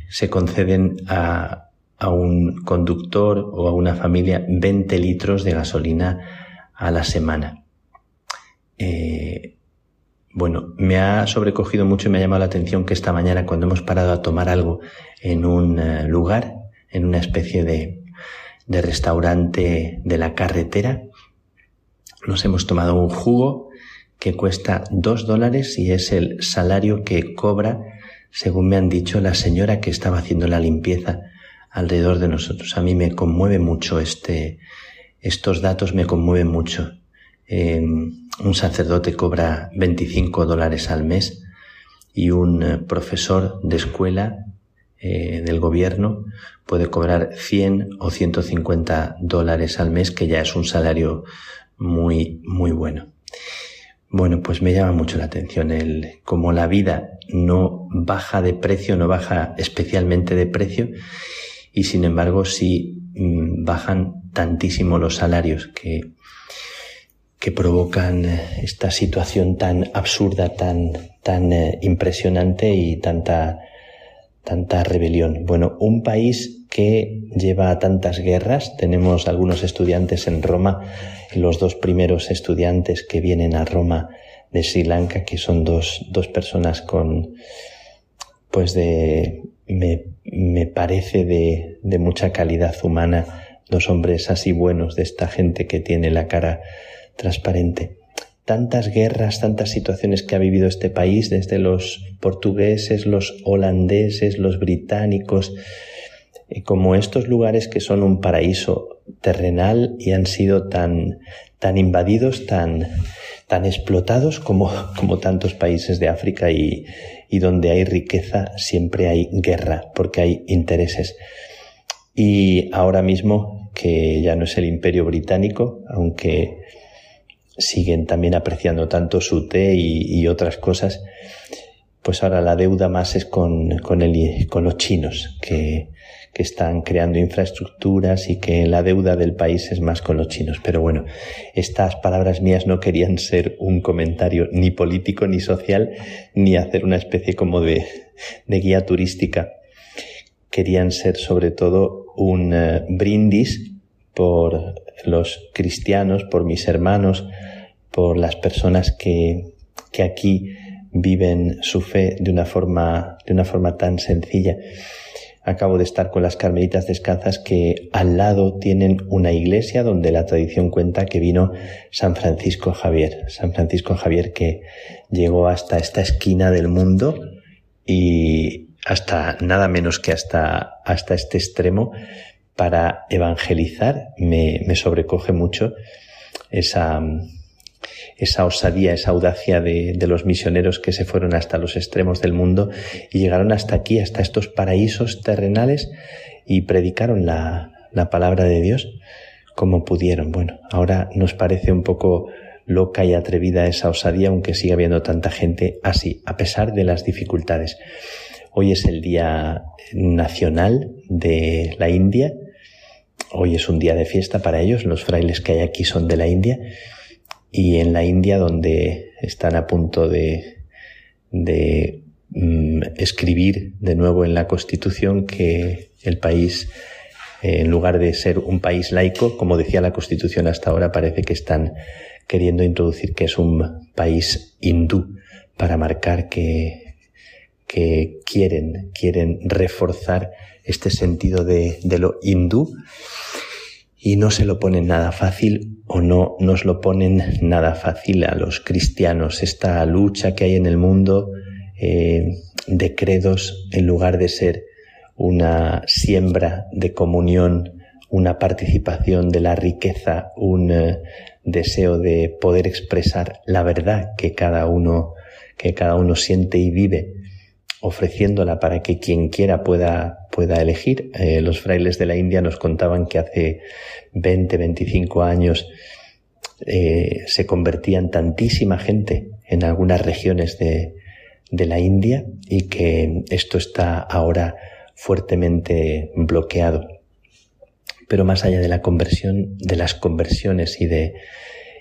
se conceden a, un conductor o a una familia 20 litros de gasolina a la semana. Eh, bueno, me ha sobrecogido mucho y me ha llamado la atención que esta mañana cuando hemos parado a tomar algo en un eh, lugar, en una especie de restaurante de la carretera, nos hemos tomado un jugo que cuesta dos dólares y es el salario que cobra según me han dicho, la señora que estaba haciendo la limpieza alrededor de nosotros. A mí me conmueve mucho este, estos datos me conmueven mucho. Em, un sacerdote cobra 25 dólares al mes y un eh, profesor de escuela eh, del gobierno puede cobrar 100 o 150 dólares al mes, que ya es un salario muy, muy bueno. Bueno, pues me llama mucho la atención el como la vida no baja de precio, no baja especialmente de precio, y sin embargo sí mm, bajan tantísimo los salarios que, que provocan eh, esta situación tan absurda, tan, tan eh, impresionante y tanta, tanta rebelión. Bueno, un país que lleva tantas guerras, tenemos algunos estudiantes en Roma los dos primeros estudiantes que vienen a Roma de Sri Lanka, que son dos, dos personas con, pues de, me, me parece de, de mucha calidad humana, dos hombres así buenos de esta gente que tiene la cara transparente. Tantas guerras, tantas situaciones que ha vivido este país, desde los portugueses, los holandeses, los británicos, como estos lugares que son un paraíso terrenal y han sido tan, tan invadidos, tan, tan explotados como, *laughs* como tantos países de África y, y donde hay riqueza siempre hay guerra porque hay intereses. Y ahora mismo que ya no es el imperio británico, aunque siguen también apreciando tanto su té y, y otras cosas, pues ahora la deuda más es con, con, el, con los chinos, que, que están creando infraestructuras y que la deuda del país es más con los chinos. Pero bueno, estas palabras mías no querían ser un comentario ni político ni social, ni hacer una especie como de, de guía turística. Querían ser sobre todo un eh, brindis por los cristianos, por mis hermanos, por las personas que, que aquí viven su fe de una forma, de una forma tan sencilla acabo de estar con las Carmelitas Descalzas que al lado tienen una iglesia donde la tradición cuenta que vino San Francisco Javier. San Francisco Javier que llegó hasta esta esquina del mundo y hasta nada menos que hasta, hasta este extremo para evangelizar. Me, me sobrecoge mucho esa, esa osadía, esa audacia de, los misioneros que se fueron hasta los extremos del mundo y llegaron hasta aquí, hasta estos paraísos terrenales y predicaron la, la palabra de Dios como pudieron. Bueno, ahora nos parece un poco loca y atrevida esa osadía, aunque sigue habiendo tanta gente así, a pesar de las dificultades. Hoy es el Día Nacional de la India. Hoy es un día de fiesta para ellos. Los frailes que hay aquí son de la India y en la India donde están a punto de, de mm, escribir de nuevo en la Constitución que el país, eh, en lugar de ser un país laico, como decía la Constitución hasta ahora, parece que están queriendo introducir que es un país hindú para marcar que, que quieren, quieren reforzar este sentido de, de lo hindú y no se lo ponen nada fácil o no nos lo ponen nada fácil a los cristianos. Esta lucha que hay en el mundo eh, de credos en lugar de ser una siembra de comunión, una participación de la riqueza, un eh, deseo de poder expresar la verdad que cada uno que cada uno siente y vive ofreciéndola para que quien quiera pueda, pueda elegir. Eh, los frailes de la India nos contaban que hace 20, 25 años eh, se convertían tantísima gente en algunas regiones de, de la India y que esto está ahora fuertemente bloqueado. Pero más allá de la conversión, de las conversiones y de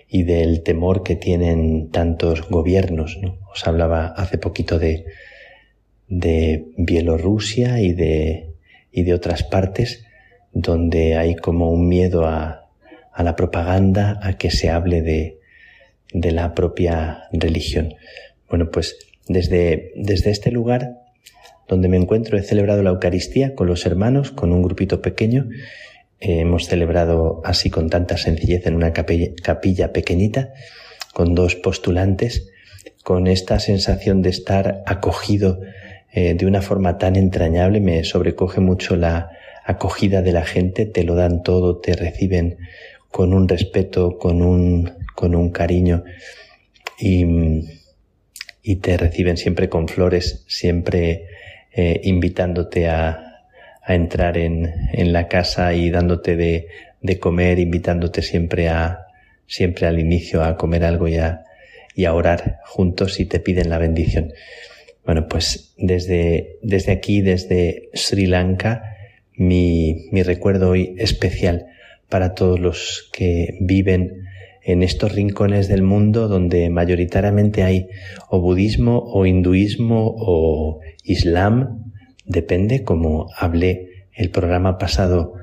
y del temor que tienen tantos gobiernos, ¿no? Os hablaba hace poquito de, de Bielorrusia y de, y de otras partes donde hay como un miedo a, a la propaganda, a que se hable de, de la propia religión. Bueno, pues desde, desde este lugar donde me encuentro he celebrado la Eucaristía con los hermanos, con un grupito pequeño. hemos celebrado así con tanta sencillez en una capilla pequeñita, con dos postulantes, con esta sensación de estar acogido eh, de una forma tan entrañable, me sobrecoge mucho la acogida de la gente, te lo dan todo, te reciben con un respeto, con un, con un cariño y, y te reciben siempre con flores, siempre eh, invitándote a, a entrar en, en, la casa y dándote de, de, comer, invitándote siempre a, siempre al inicio a comer algo y a, y a orar juntos y te piden la bendición. Bueno, pues desde, desde aquí, desde Sri Lanka, mi, mi recuerdo hoy especial para todos los que viven en estos rincones del mundo donde mayoritariamente hay o budismo o hinduismo o islam, depende, como hablé el programa pasado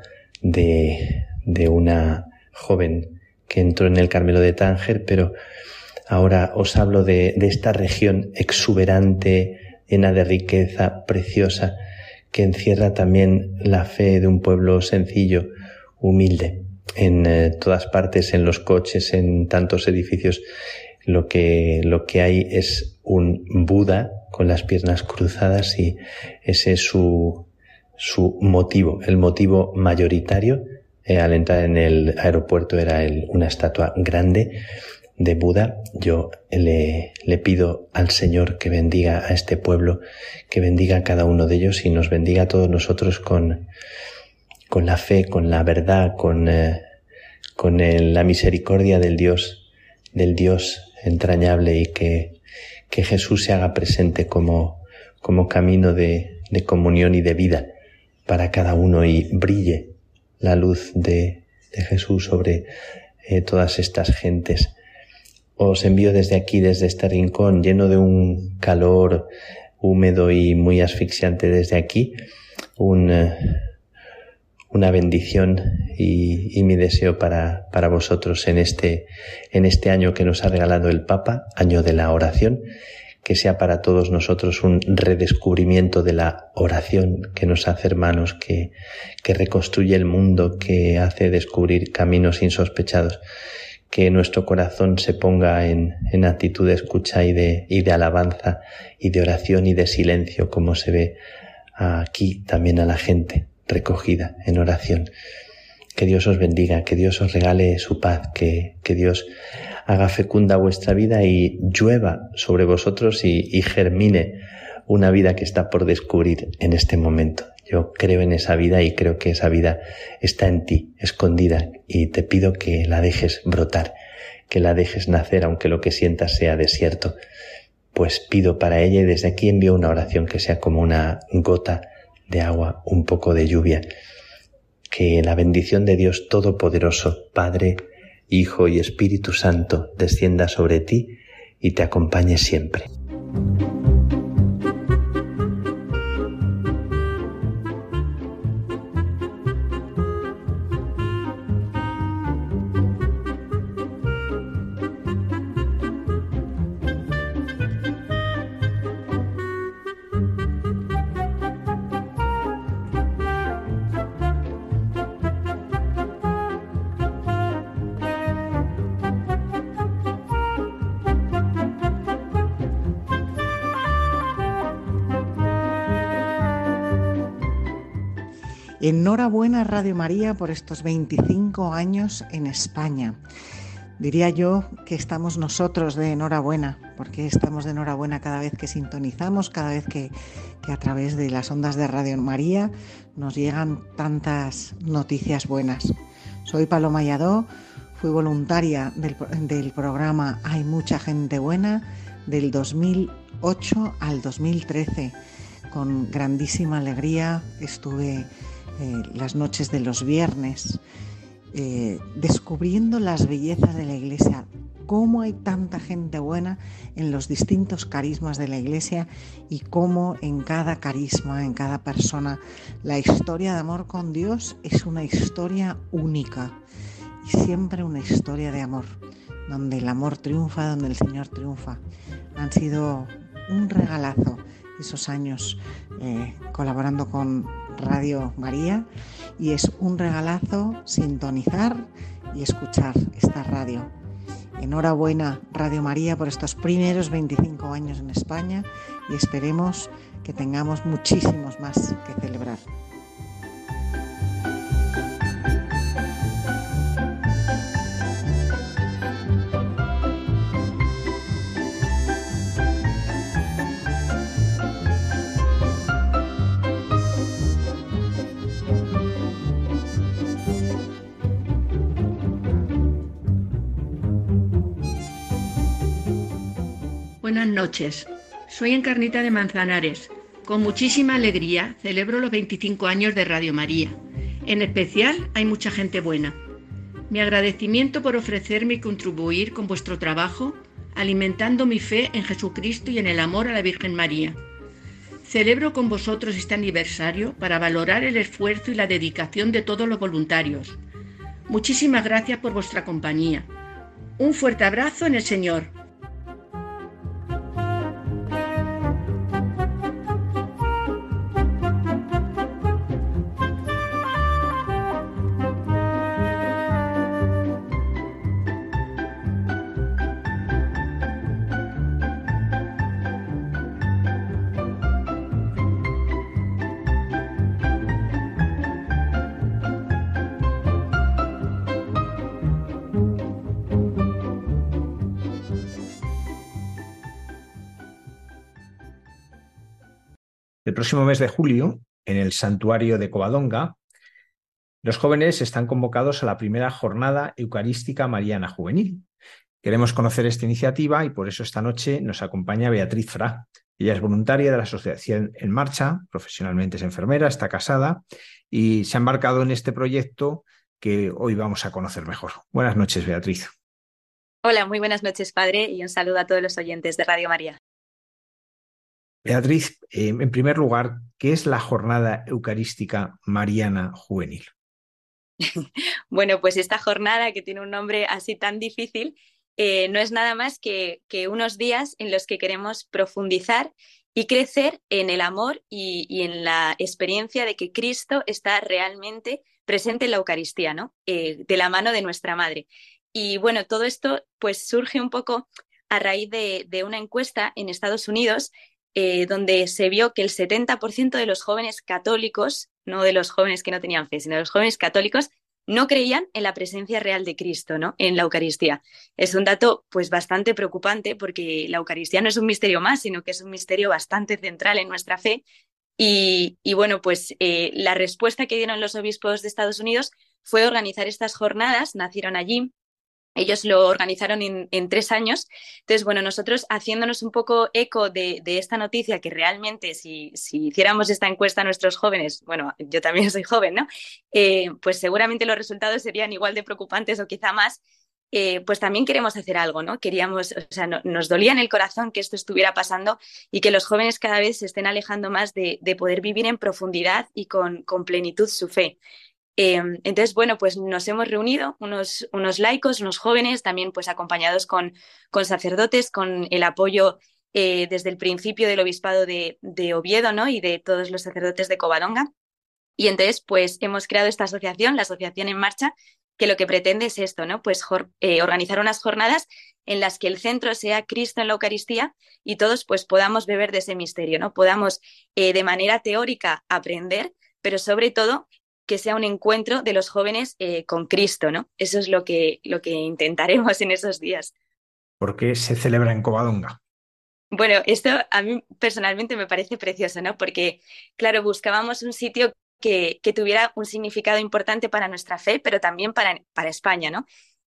de, de una joven que entró en el Carmelo de Tánger, pero ahora os hablo de, de esta región exuberante, llena de riqueza, preciosa, que encierra también la fe de un pueblo sencillo, humilde en eh, todas partes, en los coches, en tantos edificios, lo que, lo que hay es un Buda con las piernas cruzadas y ese es su, su motivo, el motivo mayoritario. Eh, al entrar en el aeropuerto era una estatua grande de Buda. Yo le, pido al Señor que bendiga a este pueblo, que bendiga a cada uno de ellos y nos bendiga a todos nosotros con, con la fe, con la verdad, con, eh, con la misericordia del Dios, del Dios entrañable y que, que Jesús se haga presente como, como camino de, de comunión y de vida para cada uno y brille la luz de, de Jesús sobre eh, todas estas gentes. Os envío desde aquí, desde este rincón lleno de un calor húmedo y muy asfixiante desde aquí, eh, una bendición y, y mi deseo para, para, vosotros en este, en este año que nos ha regalado el Papa, año de la oración, que sea para todos nosotros un redescubrimiento de la oración que nos hace hermanos, que, que reconstruye el mundo, que hace descubrir caminos insospechados, que nuestro corazón se ponga en, en actitud de escucha y de, y de alabanza y de oración y de silencio, como se ve aquí también a la gente recogida en oración. Que Dios os bendiga, que Dios os regale su paz, que, que Dios haga fecunda vuestra vida y llueva sobre vosotros y, y germine una vida que está por descubrir en este momento. Yo creo en esa vida y creo que esa vida está en ti, escondida, y te pido que la dejes brotar, que la dejes nacer, aunque lo que sientas sea desierto. Pues pido para ella y desde aquí envío una oración que sea como una gota de agua, un poco de lluvia. Que la bendición de Dios Todopoderoso, Padre, Hijo y Espíritu Santo, descienda sobre ti y te acompañe siempre. Enhorabuena Radio María por estos 25 años en España. Diría yo que estamos nosotros de enhorabuena, porque estamos de enhorabuena cada vez que sintonizamos, cada vez que, que a través de las ondas de Radio María nos llegan tantas noticias buenas. Soy Paloma Yadó, fui voluntaria del, del programa Hay mucha gente buena del 2008 al 2013. Con grandísima alegría estuve eh, las noches de los viernes, eh, descubriendo las bellezas de la iglesia, cómo hay tanta gente buena en los distintos carismas de la iglesia y cómo en cada carisma, en cada persona, la historia de amor con Dios es una historia única y siempre una historia de amor, donde el amor triunfa, donde el Señor triunfa. Han sido un regalazo esos años eh, colaborando con Radio María y es un regalazo sintonizar y escuchar esta radio. Enhorabuena Radio María por estos primeros 25 años en España y esperemos que tengamos muchísimos más que celebrar. Buenas noches. Soy Encarnita de Manzanares. Con muchísima alegría celebro los 25 años de Radio María. En especial hay mucha gente buena. Mi agradecimiento por ofrecerme y contribuir con vuestro trabajo, alimentando mi fe en Jesucristo y en el amor a la Virgen María. Celebro con vosotros este aniversario para valorar el esfuerzo y la dedicación de todos los voluntarios. Muchísimas gracias por vuestra compañía. Un fuerte abrazo en el Señor. Próximo mes de julio, en el santuario de Covadonga, los jóvenes están convocados a la primera jornada eucarística mariana juvenil. Queremos conocer esta iniciativa y por eso esta noche nos acompaña Beatriz Fra. Ella es voluntaria de la Asociación En Marcha, profesionalmente es enfermera, está casada y se ha embarcado en este proyecto que hoy vamos a conocer mejor. Buenas noches, Beatriz. Hola, muy buenas noches, padre, y un saludo a todos los oyentes de Radio María. Beatriz, eh, en primer lugar, ¿qué es la Jornada Eucarística Mariana Juvenil? *laughs* bueno, pues esta jornada que tiene un nombre así tan difícil, eh, no es nada más que, unos días en los que queremos profundizar y crecer en el amor y, en la experiencia de que Cristo está realmente presente en la Eucaristía, ¿no? Eh, de la mano de nuestra Madre. Y bueno, todo esto pues surge un poco a raíz de una encuesta en Estados Unidos eh, donde se vio que el 70% de los jóvenes católicos, no de los jóvenes que no tenían fe, sino de los jóvenes católicos, no creían en la presencia real de Cristo, ¿no? En la Eucaristía. Es un dato, pues, bastante preocupante porque la Eucaristía no es un misterio más, sino que es un misterio bastante central en nuestra fe. Y, bueno, pues eh, la respuesta que dieron los obispos de Estados Unidos fue organizar estas jornadas, nacieron allí, ellos lo organizaron en, tres años. Entonces, bueno, nosotros haciéndonos un poco eco de, esta noticia, que realmente si, hiciéramos esta encuesta a nuestros jóvenes, bueno, yo también *laughs* soy joven, ¿no? Eh, pues seguramente los resultados serían igual de preocupantes o quizá más. Eh, pues también queremos hacer algo, ¿no? Queríamos, o sea, nos dolía en el corazón que esto estuviera pasando y que los jóvenes cada vez se estén alejando más de, poder vivir en profundidad y con plenitud su fe. Em, entonces, bueno, pues nos hemos reunido unos, unos laicos, unos jóvenes, también pues acompañados con, con sacerdotes, con el apoyo eh, desde el principio del obispado de, Oviedo, ¿no? Y de todos los sacerdotes de Covadonga. Y entonces, pues hemos creado esta asociación, la Asociación en Marcha, que lo que pretende es esto, ¿no? Pues eh, organizar unas jornadas en las que el centro sea Cristo en la Eucaristía y todos pues podamos beber de ese misterio, ¿no? Podamos eh, de manera teórica aprender, pero sobre todo que sea un encuentro de los jóvenes eh, con Cristo, ¿no? Eso es lo que, lo que intentaremos en esos días. ¿Por qué se celebra en Covadonga? Bueno, esto a mí personalmente me parece precioso, ¿no? Porque, claro, buscábamos un sitio que, que tuviera un significado importante para nuestra fe, pero también para, para España, ¿no?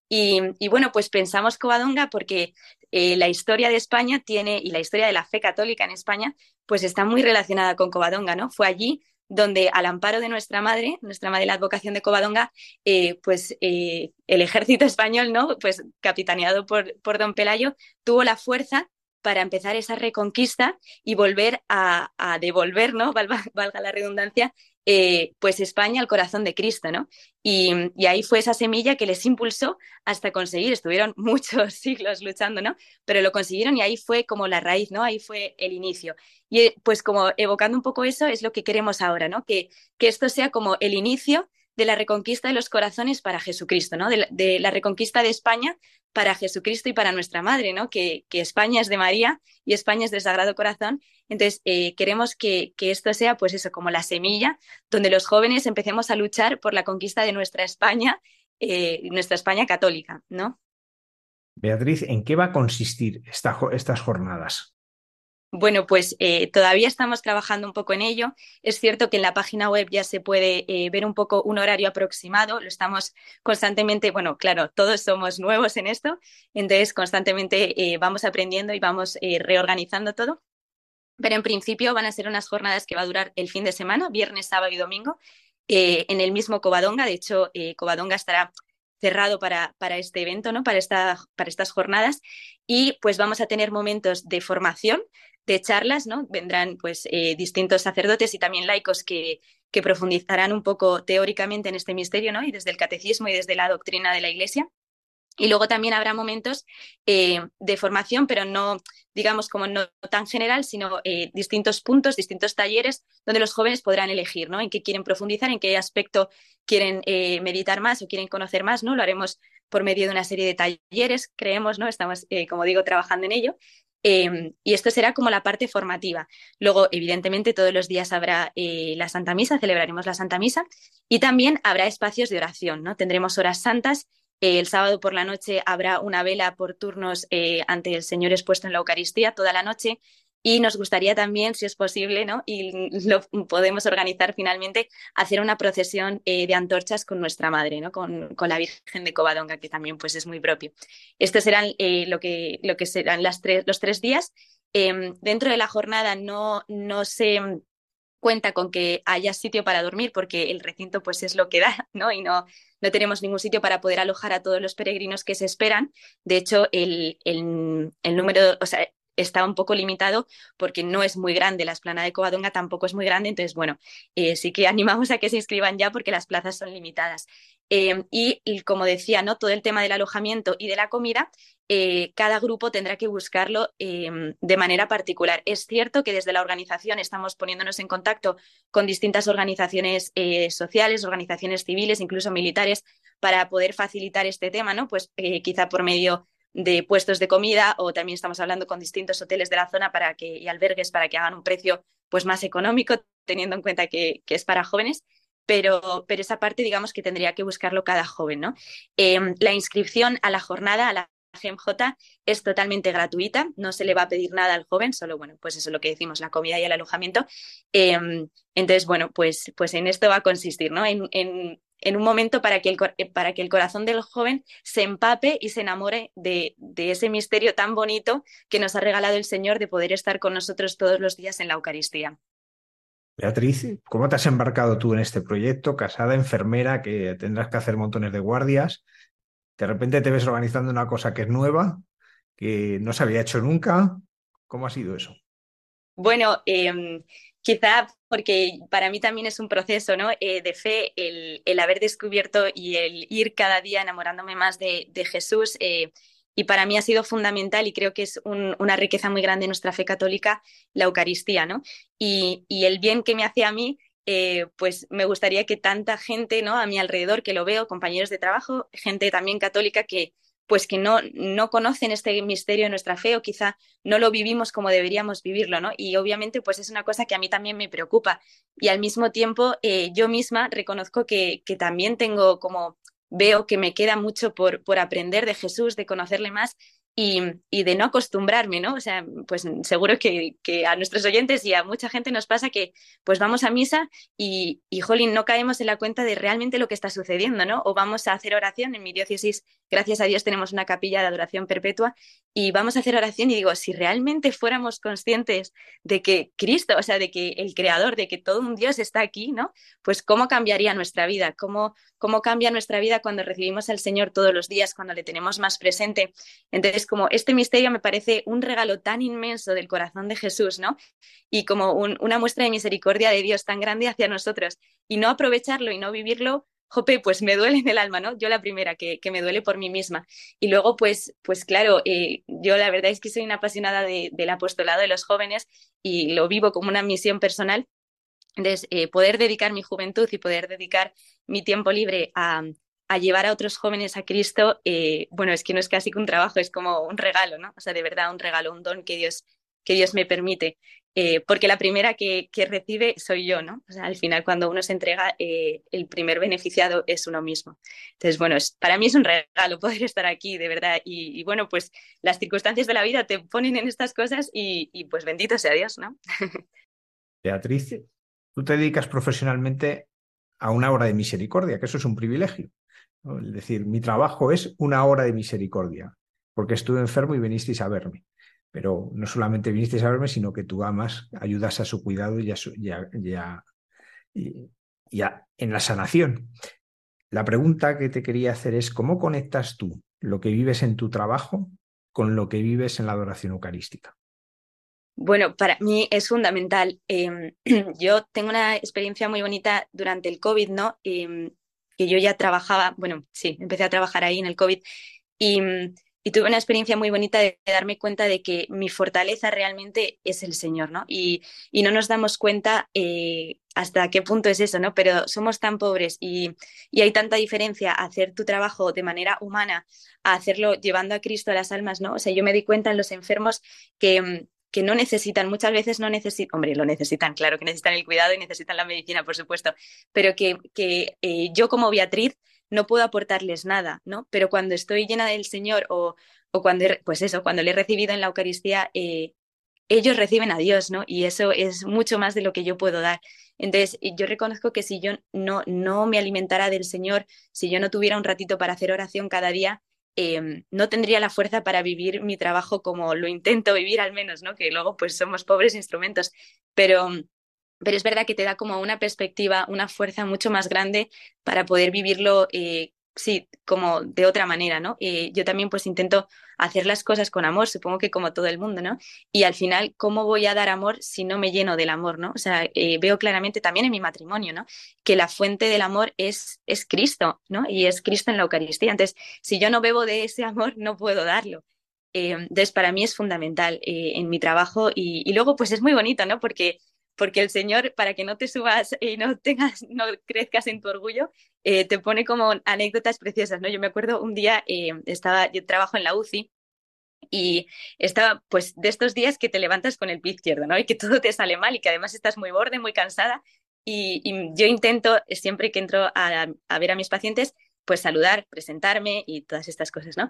Y, bueno, pues pensamos Covadonga porque eh, la historia de España tiene, y la historia de la fe católica en España, pues está muy relacionada con Covadonga, ¿no? Fue allí donde al amparo de nuestra madre, nuestra madre la advocación de Covadonga, eh, pues eh, el ejército *laughs* español, ¿no? Pues capitaneado por, por don Pelayo, tuvo la fuerza para empezar esa reconquista y volver a, devolver, ¿no? *laughs* Valga, la redundancia, eh, pues España al corazón de Cristo, ¿no? Y, ahí fue esa semilla que les impulsó hasta conseguir, estuvieron *laughs* muchos siglos luchando, ¿no? Pero lo consiguieron y ahí fue como la raíz, ¿no? Ahí fue el inicio. Y eh, pues como evocando un poco eso es lo que queremos ahora, ¿no? Que, que esto sea como el inicio de la reconquista de los corazones para Jesucristo, ¿no? De, la reconquista de España para Jesucristo y para nuestra Madre, ¿no? Que, España es de María y España es del Sagrado Corazón. Entonces, eh, queremos que, esto sea, pues eso, como la semilla, donde los jóvenes empecemos a luchar por la conquista de nuestra España, eh, nuestra España católica, ¿no? Beatriz, ¿en qué va a consistir estas jornadas? Bueno, pues eh, todavía estamos trabajando un poco en ello. Es cierto que en la página web ya se puede eh, ver un poco un horario aproximado. Lo estamos constantemente, bueno, claro, todos somos nuevos en esto, entonces constantemente eh, vamos aprendiendo y vamos reorganizando todo. Pero en principio van a ser unas jornadas que va a durar el fin de semana, viernes, sábado y domingo, en el mismo Covadonga. De hecho, Covadonga estará cerrado para, para este evento, ¿no? para, para estas jornadas. Y pues vamos a tener momentos de formación de charlas, ¿no? Vendrán pues eh, distintos sacerdotes y también laicos que, que profundizarán un poco teóricamente en este misterio, ¿no? Y desde el catecismo y desde la doctrina de la Iglesia. Y luego también habrá momentos eh, de formación, pero no, digamos, como no tan general, sino eh, distintos puntos, distintos talleres donde los jóvenes podrán elegir, ¿no? En qué quieren profundizar, en qué aspecto quieren meditar más o quieren conocer más, ¿no? Lo haremos por medio de una serie de talleres, creemos, ¿no? Estamos, como digo, trabajando en ello. Em, y esto será como la parte formativa. Luego, evidentemente, todos los días habrá eh, la Santa Misa, celebraremos la Santa Misa y también habrá espacios de oración, ¿no? Tendremos horas santas. El sábado por la noche habrá una vela por turnos eh, ante el Señor expuesto en la Eucaristía toda la noche y nos gustaría también, si es posible, ¿no? y *laughs* lo podemos organizar finalmente, hacer una procesión eh, de antorchas con nuestra madre, ¿no? Con, con, la Virgen de Covadonga, que también pues, es muy propio. Estos serán eh, lo, que, lo que serán las tres, los tres días. Em, dentro de la jornada no, no se cuenta con que haya sitio para dormir porque el recinto pues es lo que da, ¿no? Y no, no tenemos ningún sitio para poder alojar a todos los peregrinos que se esperan. De hecho, el, el, el número, o sea, está un poco limitado porque no es muy grande, la esplanada de Covadonga tampoco es muy grande, entonces bueno, eh, sí que *laughs* animamos a que se inscriban ya porque las plazas son limitadas. Em, y, como decía, ¿no? todo el tema del alojamiento y de la comida, eh, cada grupo tendrá que buscarlo em, de manera particular. Es cierto que desde la organización estamos poniéndonos en contacto con distintas organizaciones eh, sociales, organizaciones civiles, incluso militares, para poder facilitar este tema, ¿no? Pues quizá por medio de puestos de comida o también estamos hablando con distintos hoteles de la zona para que, y albergues para que hagan un precio pues, más económico, teniendo en cuenta que, es para jóvenes. Pero, pero, esa parte, digamos que tendría que buscarlo cada joven. ¿no? Em, la inscripción a la jornada, a la GMJ, es totalmente gratuita, no se le va a pedir nada al joven, solo, bueno, pues eso es lo que decimos, la comida y el alojamiento. Em, entonces, bueno, pues, pues en esto va a consistir, ¿no? En, en, en un momento para que, el, eh, para que el corazón del joven se empape y se enamore de, de, ese misterio tan bonito que nos ha regalado el Señor de poder estar con nosotros todos los días en la Eucaristía. Beatriz, ¿cómo te has embarcado tú en este proyecto? Casada, enfermera, que tendrás que hacer montones de guardias. De repente te ves organizando una cosa que es nueva, que no se había hecho nunca. ¿Cómo ha sido eso? Bueno, eh, quizá porque para mí también es un proceso ¿no? Eh, de fe el, haber descubierto y el ir cada día enamorándome más de, Jesús. Eh, y para mí ha sido fundamental y creo que es una riqueza muy grande de nuestra fe católica, la Eucaristía, ¿no? Y, el bien que me hace a mí, eh, pues me gustaría que tanta gente, ¿no? A mi alrededor, que lo veo, compañeros de trabajo, gente también católica que, pues que no, no conocen este misterio de nuestra fe o quizá no lo vivimos como deberíamos vivirlo, ¿no? Y obviamente pues es una cosa que a mí también me preocupa y al mismo tiempo eh, yo misma reconozco que, que también tengo como veo que me queda mucho por, por aprender de Jesús, de conocerle más y, de no acostumbrarme, ¿no? O sea, pues seguro que, a nuestros oyentes y a mucha gente nos pasa que pues vamos a misa y, y, jolín, no caemos en la cuenta de realmente lo que está sucediendo, ¿no? O vamos a hacer oración, en mi diócesis, gracias a Dios, tenemos una capilla de adoración perpetua y vamos a hacer oración y digo, si realmente fuéramos conscientes de que Cristo, o sea, de que el Creador, de que todo un Dios está aquí, ¿no? Pues cómo cambiaría nuestra vida, cómo, cómo cambia nuestra vida cuando recibimos al Señor todos los días, cuando le tenemos más presente. Entonces, como este misterio me parece un regalo tan inmenso del corazón de Jesús, ¿no? Y como una muestra de misericordia de Dios tan grande hacia nosotros. Y no aprovecharlo y no vivirlo, jope, pues me duele en el alma, ¿no? Yo la primera, que, me duele por mí misma. Y luego, pues, pues claro, eh, yo la verdad es que soy una apasionada del apostolado de los jóvenes y lo vivo como una misión personal entonces, eh, poder dedicar mi juventud y poder dedicar mi tiempo libre a, llevar a otros jóvenes a Cristo, eh, bueno, es que no es casi que un trabajo, es como un regalo, ¿no? O sea, de verdad, un regalo, un don que Dios que Dios me permite. Eh, porque la primera que, recibe soy yo, ¿no? Al final cuando uno se entrega, eh, el primer beneficiado es uno mismo. Entonces, bueno, para mí es un regalo poder estar aquí, de verdad. Y, bueno, pues las circunstancias de la vida te ponen en estas cosas y, y pues bendito sea Dios, ¿no? *laughs* Beatriz, tú te dedicas profesionalmente a una hora de misericordia, que eso es un privilegio. Es decir, mi trabajo es una hora de misericordia, porque estuve enfermo y vinisteis a verme. Pero no solamente vinisteis a verme, sino que tú amas, ayudas a su cuidado y, a, en la sanación. La pregunta que te quería hacer es, ¿cómo conectas tú lo que vives en tu trabajo con lo que vives en la adoración eucarística? Bueno, para mí es fundamental. Em, *clears throat* yo tengo una experiencia muy bonita durante el COVID, ¿no? Em, que yo ya trabajaba, bueno, sí, empecé a trabajar ahí en el COVID y, y, tuve una experiencia muy bonita de darme cuenta de que mi fortaleza realmente es el Señor, ¿no? Y, y no nos damos cuenta eh, hasta qué punto es eso, ¿no? Pero somos tan pobres y, y hay tanta diferencia hacer tu trabajo de manera humana a hacerlo llevando a Cristo a las almas, ¿no? O sea, yo me di cuenta en los enfermos que que no necesitan, muchas veces no necesitan, hombre, lo necesitan, claro que necesitan el cuidado y necesitan la medicina, por supuesto, pero que, que eh, yo como Beatriz no puedo aportarles nada, ¿no? Pero cuando estoy llena del Señor o, o cuando, pues eso, cuando le he recibido en la Eucaristía, eh, ellos reciben a Dios, ¿no? Y eso es mucho más de lo que yo puedo dar. Entonces, yo reconozco que si yo no, no me alimentara del Señor, si yo no tuviera un ratito para hacer oración cada día, Em, no tendría la fuerza para vivir mi trabajo como lo intento vivir al menos, ¿no? Que luego pues somos pobres instrumentos, pero, pero es verdad que te da como una perspectiva, una fuerza mucho más grande para poder vivirlo eh, sí, como de otra manera, ¿no? Yo también pues intento hacer las cosas con amor, supongo que como todo el mundo, ¿no? Y al final, ¿cómo voy a dar amor si no me lleno del amor, ¿no? O sea, eh, veo claramente también en mi matrimonio, ¿no? Que la fuente del amor es, es Cristo, ¿no? Y es Cristo en la Eucaristía. Entonces, si yo no bebo de ese amor, no puedo darlo. Eh, entonces, para mí es fundamental en mi trabajo y, y luego, pues es muy bonito, ¿no? Porque porque el Señor, para que no te subas y no tengas, *laughs* no crezcas en tu orgullo, eh, te pone como anécdotas preciosas, ¿no? Yo me acuerdo un día, eh, estaba, yo trabajo en la UCI y estaba, pues, de estos días que te levantas con el pie izquierdo, ¿no? Y que *laughs* todo te sale mal y que además estás muy borde, muy cansada. Y, yo intento, siempre que entro a, a ver a mis pacientes, pues saludar, presentarme y todas estas cosas, ¿no?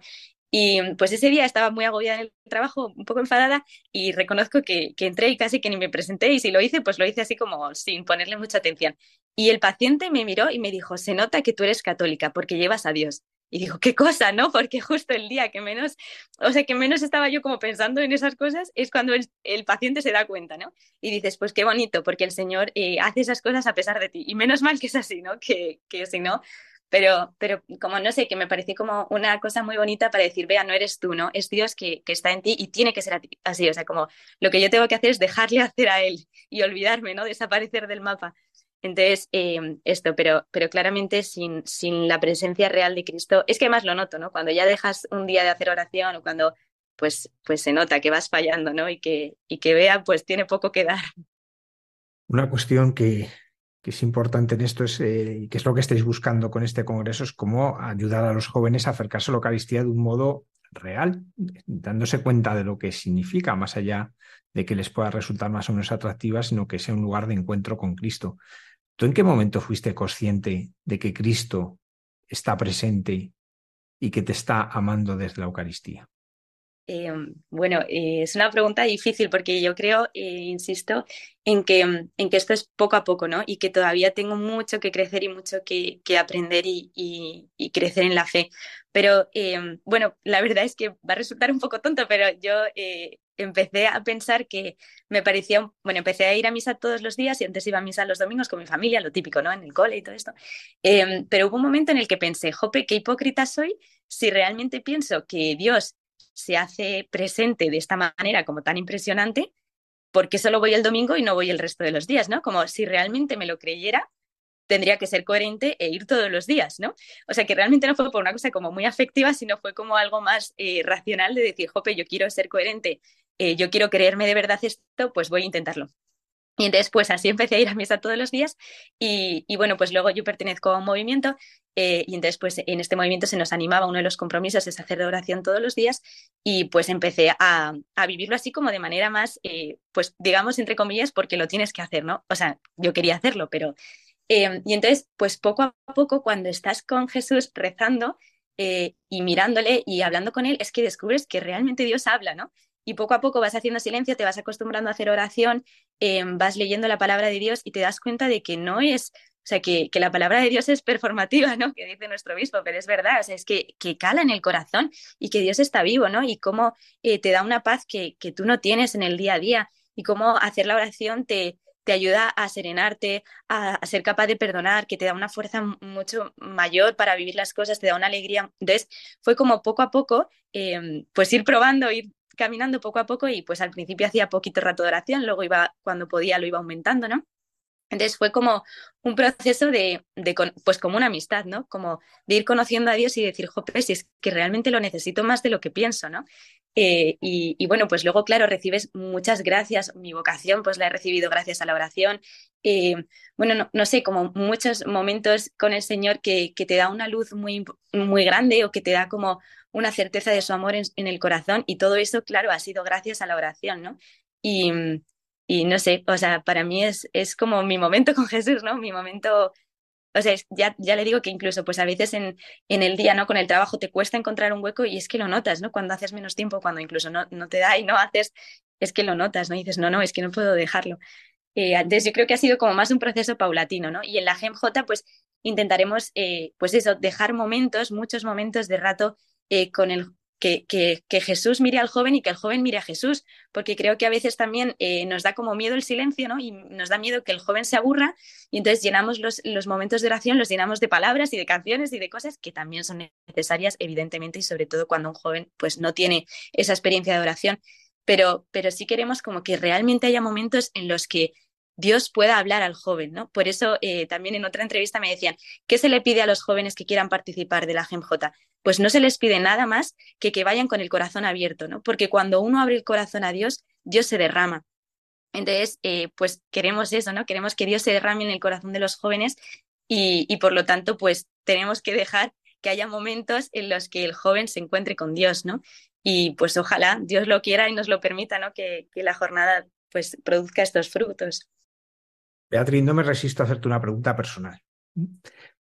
Y pues ese día estaba muy agobiada en el trabajo, un poco enfadada, y reconozco que, entré y casi que ni me presenté, y si lo hice, pues lo hice así como sin ponerle mucha atención. Y el paciente me miró y me dijo, se nota que tú eres católica porque llevas a Dios. Y dijo, qué cosa, ¿no? Porque justo el día que menos, o sea, que menos estaba yo como pensando en esas cosas es cuando el, el paciente se da cuenta, ¿no? Y dices, pues qué bonito, porque el Señor eh, hace esas cosas a pesar de ti. Y menos mal que es así, ¿no? Que, que si no, pero, pero como no sé, que me pareció como una cosa muy bonita para decir, vea, no eres tú, ¿no? Es Dios que, que está en ti y tiene que ser así. O sea, como lo que yo tengo que hacer es dejarle *laughs* hacer a Él y olvidarme, ¿no? Desaparecer del mapa. Entonces, eh, esto, pero, pero claramente sin, sin la presencia real de Cristo, es que además lo noto, ¿no? Cuando ya dejas un día de hacer oración o cuando, pues, pues se nota que vas fallando, ¿no? Y que, y que vea, pues tiene poco que dar. Una cuestión que, que es importante en esto es, eh, que es lo que estáis buscando con este congreso, es cómo ayudar a los jóvenes a acercarse a la Eucaristía de un modo real, dándose cuenta de lo que significa, más allá de que les pueda resultar más o menos atractiva, sino que sea un lugar de encuentro con Cristo. ¿Tú en qué momento fuiste consciente de que Cristo está presente y que te está amando desde la Eucaristía? Em, bueno, eh, es una pregunta difícil porque yo creo, eh, insisto, en que, en que esto es poco a poco, ¿no? Y que todavía tengo mucho que crecer y mucho que, aprender y, y, crecer en la fe. Pero em, bueno, la verdad es que va a resultar un poco tonto, pero yo eh, empecé a pensar que me parecía, bueno, empecé a ir a misa todos los días y antes iba a misa los domingos con mi familia, lo típico, ¿no? En el cole y todo esto. Em, pero hubo un momento en el que pensé, jope, qué hipócrita soy si realmente pienso que Dios se hace presente de esta manera como tan impresionante, porque solo voy el domingo y no voy el resto de los días, ¿no? Como si realmente me lo creyera, tendría que ser coherente e ir todos los días, ¿no? O sea que realmente no fue por una cosa como muy afectiva, sino fue como algo más eh, racional de decir, jope, yo quiero ser coherente, eh, yo quiero creerme de verdad esto, pues voy a intentarlo. Y entonces, pues así empecé a ir a misa todos los días y, bueno, pues luego yo pertenezco a un movimiento eh, y entonces, pues en este movimiento se nos animaba, uno de los compromisos es hacer oración todos los días y pues empecé a, vivirlo así como de manera más, eh, pues digamos, entre comillas, porque lo tienes que hacer, ¿no? O sea, yo quería hacerlo, pero... Eh, y entonces, pues poco a poco, cuando estás con Jesús rezando y mirándole y hablando con él, es que descubres que realmente Dios habla, ¿no? Y poco a poco vas haciendo silencio, te vas acostumbrando a hacer oración, em, vas leyendo la palabra de Dios y te das cuenta de que no es, o sea, que, que, la palabra de Dios es performativa, ¿no? *laughs* Que dice nuestro obispo, pero es verdad, o sea, es que, que cala en el corazón y que Dios está vivo, ¿no? Y cómo eh, te da una paz que, que tú no tienes en el día a día y cómo hacer la oración te, te ayuda a serenarte, a, ser capaz de perdonar, que te da una fuerza mucho mayor para vivir las cosas, te da una alegría. Entonces, fue como poco a poco, eh, pues ir probando, ir caminando poco a poco y pues al principio hacía poquito rato de oración, luego iba, cuando podía, lo iba aumentando, ¿no? Entonces fue como un proceso de, de, pues como una amistad, ¿no? Como de ir conociendo a Dios y decir, jope, si es que realmente lo necesito más de lo que pienso, ¿no? Eh, y, bueno, pues luego, claro, recibes muchas gracias. Mi vocación, pues la he recibido gracias a la oración. Eh, bueno, no, no, sé, como muchos momentos con el Señor que, que, te da una luz muy, muy grande o que te da como una certeza de su amor en, el corazón y todo eso, claro, ha sido gracias a la oración, ¿no? Y, y no sé, o sea, para mí es, es como mi momento con Jesús, ¿no? Mi momento, o sea, ya, ya le digo que incluso pues a veces en, en el día, ¿no? Con el trabajo te cuesta encontrar un hueco y es que lo notas, ¿no? Cuando haces menos tiempo, cuando incluso no, no te da y no haces, es que lo notas, ¿no? Y dices, no, no, es que no puedo dejarlo. Eh, entonces yo creo que ha sido como más un proceso paulatino, ¿no? Y en la GEMJ pues intentaremos, eh, pues eso, dejar momentos, muchos momentos de rato eh, con el que, Jesús mire al joven y que el joven mire a Jesús, porque creo que a veces también eh, nos da como miedo el silencio, ¿no? Y nos da miedo que el joven se aburra y entonces llenamos los, los momentos de oración, los llenamos de palabras y de canciones y de cosas que también son necesarias, evidentemente, y sobre todo cuando un joven pues no tiene esa experiencia de oración. Pero, pero sí queremos como que realmente haya momentos en los que Dios pueda hablar al joven, ¿no? Por eso eh, también en otra entrevista me decían, ¿qué se le pide a los jóvenes que quieran participar de la GEMJ? Pues no se les pide nada más que que vayan con el corazón abierto, ¿no? Porque cuando uno abre el corazón a Dios, Dios se derrama. Entonces, eh, pues queremos eso, ¿no? Queremos que Dios se derrame en el corazón de los jóvenes y, y por lo tanto, pues tenemos que dejar que haya momentos en los que el joven se encuentre con Dios, ¿no? Y pues ojalá Dios lo quiera y nos lo permita, ¿no? Que, que la jornada pues produzca estos frutos. Beatriz, no me resisto a hacerte una pregunta personal.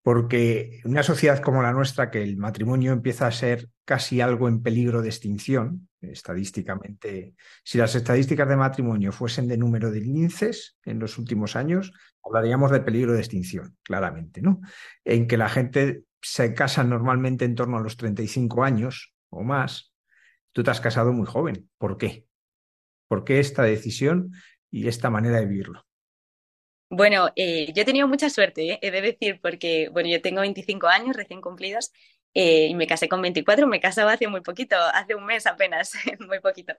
Porque una sociedad como la nuestra, que el matrimonio empieza a ser casi algo en peligro de extinción, estadísticamente, si las estadísticas de matrimonio fuesen de número de linces en los últimos años, hablaríamos de peligro de extinción, claramente, ¿no? En que la gente se casa normalmente en torno a los 35 años o más. Tú te has casado muy joven. ¿Por qué? ¿Por qué esta decisión y esta manera de vivirlo? Bueno, eh, yo he tenido mucha suerte, ¿eh? he de decir, porque bueno, yo tengo 25 años recién cumplidos eh, y me casé con 24, me casaba hace muy poquito, hace un mes apenas, *laughs* muy poquito.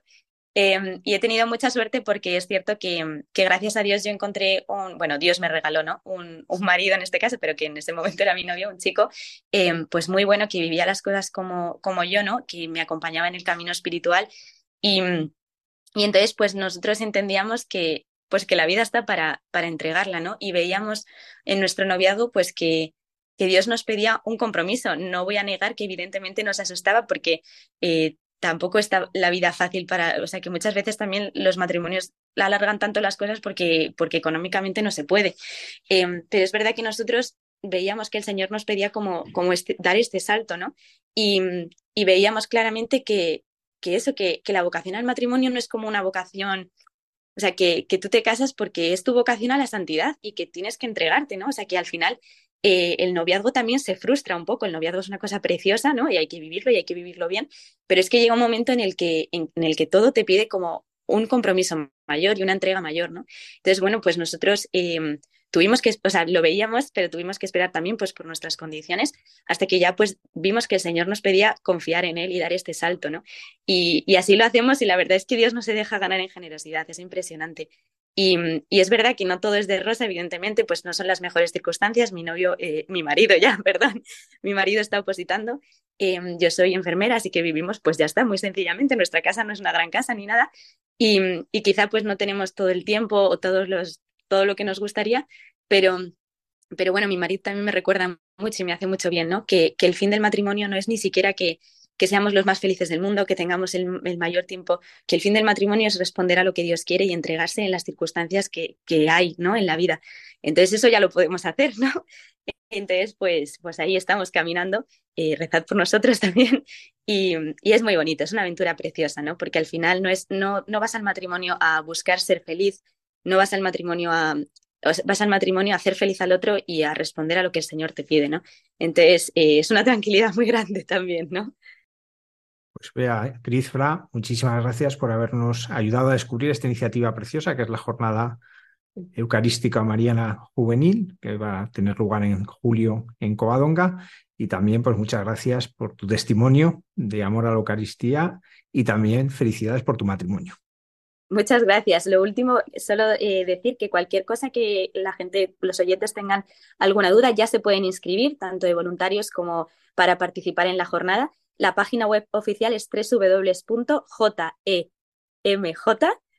Em, y he tenido mucha suerte porque es cierto que, gracias a Dios yo encontré un, bueno, Dios me regaló, ¿no? Un, marido en este caso, pero que en ese momento era mi novio, un chico, em, pues muy bueno, que vivía las cosas como, como yo, ¿no? Que me acompañaba en el camino espiritual y, y entonces pues nosotros entendíamos que, pues que la vida está para, para entregarla, ¿no? Y veíamos en nuestro noviazgo, pues que, que Dios nos pedía un compromiso. No voy a negar que evidentemente nos asustaba porque eh, tampoco está la vida fácil para, o sea, que muchas veces también los matrimonios alargan tanto las cosas porque, porque económicamente no se puede. Eh, pero es verdad que nosotros veíamos que el Señor nos pedía como, como este, dar este salto, ¿no? Y, y veíamos claramente que, que eso, que, que la vocación al matrimonio no es como una vocación o sea, que, que tú te casas porque es tu vocación a la santidad y que tienes que entregarte, ¿no? O sea, que al final eh, el noviazgo también se frustra un poco. El noviazgo es una cosa preciosa, ¿no? Y hay que vivirlo y hay que vivirlo bien. Pero es que llega un momento en el que, en, el que todo te pide como un compromiso mayor y una entrega mayor, ¿no? Entonces, bueno, pues nosotros eh, tuvimos que, o sea, lo veíamos, pero tuvimos que esperar también pues por nuestras condiciones hasta que ya pues vimos que el Señor nos pedía confiar en Él y dar este salto, ¿no? Y, y así lo hacemos y la verdad es que Dios no se deja ganar en generosidad, es impresionante. Y, y, es verdad que no todo es de rosa, evidentemente, pues no son las mejores circunstancias. Mi novio, eh, mi marido ya, *laughs* perdón, mi marido está opositando. Eh, yo soy enfermera, así que vivimos, pues ya está, muy sencillamente. Nuestra casa no es una gran casa ni nada. Y, y, quizá pues no tenemos todo el tiempo o todos los todo lo que nos gustaría, pero, pero bueno, mi marido también me recuerda mucho y me hace mucho bien, ¿no? Que, que el fin del matrimonio no es ni siquiera que, que seamos los más felices del mundo, que tengamos el, mayor tiempo, que el fin del matrimonio es responder a lo que Dios quiere y entregarse en las circunstancias que, que hay ¿no? en la vida. Entonces eso ya lo podemos hacer, ¿no? *laughs* Entonces, pues, pues ahí estamos caminando, eh, rezad por nosotros *laughs* también y, y, es muy bonito, es una aventura preciosa, ¿no? Porque al final no, es, no, no vas al matrimonio a buscar ser feliz, no vas al matrimonio a, vas al matrimonio a hacer feliz al otro y a responder a lo que el Señor te pide, ¿no? Entonces, eh, es una tranquilidad muy grande también, ¿no? Pues vea, Cris Fra, muchísimas gracias por habernos ayudado a descubrir esta iniciativa preciosa que es la jornada eucarística mariana juvenil que va a tener lugar en julio en Covadonga y también pues muchas gracias por tu testimonio de amor a la Eucaristía y también felicidades por tu matrimonio. Muchas gracias. Lo último, solo eh, decir que cualquier cosa que la gente, los oyentes tengan alguna duda, ya se pueden inscribir, tanto de voluntarios como para participar en la jornada. La página web oficial es www.jemj,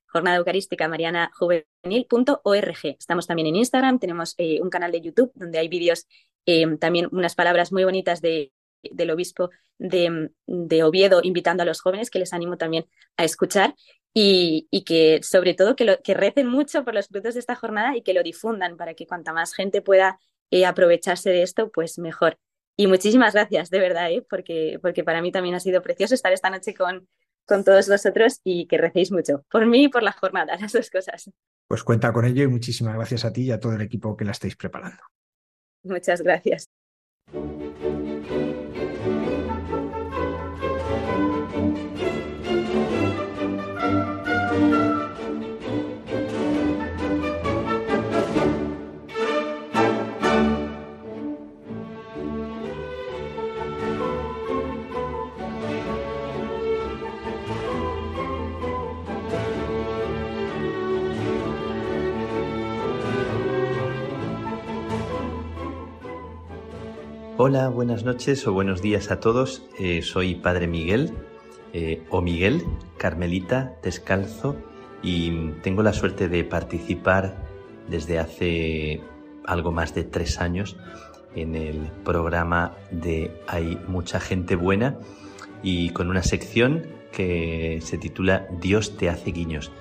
Jornada Eucarística Mariana Juvenil.org. Estamos también en Instagram, tenemos eh, un canal de YouTube donde hay vídeos, eh, también unas palabras muy bonitas de, del obispo de, de, Oviedo invitando a los jóvenes que les animo también a escuchar y, y que sobre todo que, lo, que recen mucho por los frutos de esta jornada y que lo difundan para que cuanta más gente pueda eh, aprovecharse de esto, pues mejor. Y muchísimas gracias, de verdad, ¿eh? porque, porque para mí también ha sido precioso estar esta noche con, con todos vosotros y que recéis mucho, por mí y por la jornada, *laughs* las dos cosas. Pues cuenta con ello y muchísimas gracias a ti y a todo el equipo que la estáis preparando. Muchas gracias. Hola, buenas noches o buenos días a todos. Eh, soy Padre Miguel eh, o Miguel, Carmelita Descalzo, y tengo la suerte de participar desde hace algo más de tres años en el programa de Hay mucha gente buena y con una sección que se titula Dios te hace guiños.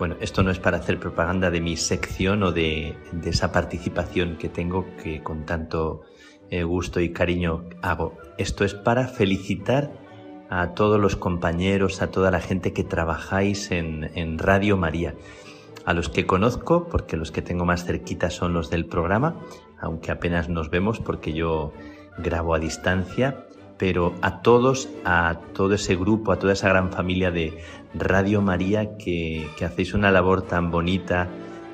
Bueno, esto no es para hacer propaganda de mi sección o de, de esa participación que tengo que con tanto eh, gusto y cariño hago. Esto es para felicitar a todos los compañeros, a toda la gente que trabajáis en, Radio María, a los que conozco, porque los que tengo más cerquita son los del programa, aunque apenas nos vemos porque yo grabo a distancia, pero a todos, a todo ese grupo, a toda esa gran familia de Radio María que, que hacéis una labor tan bonita,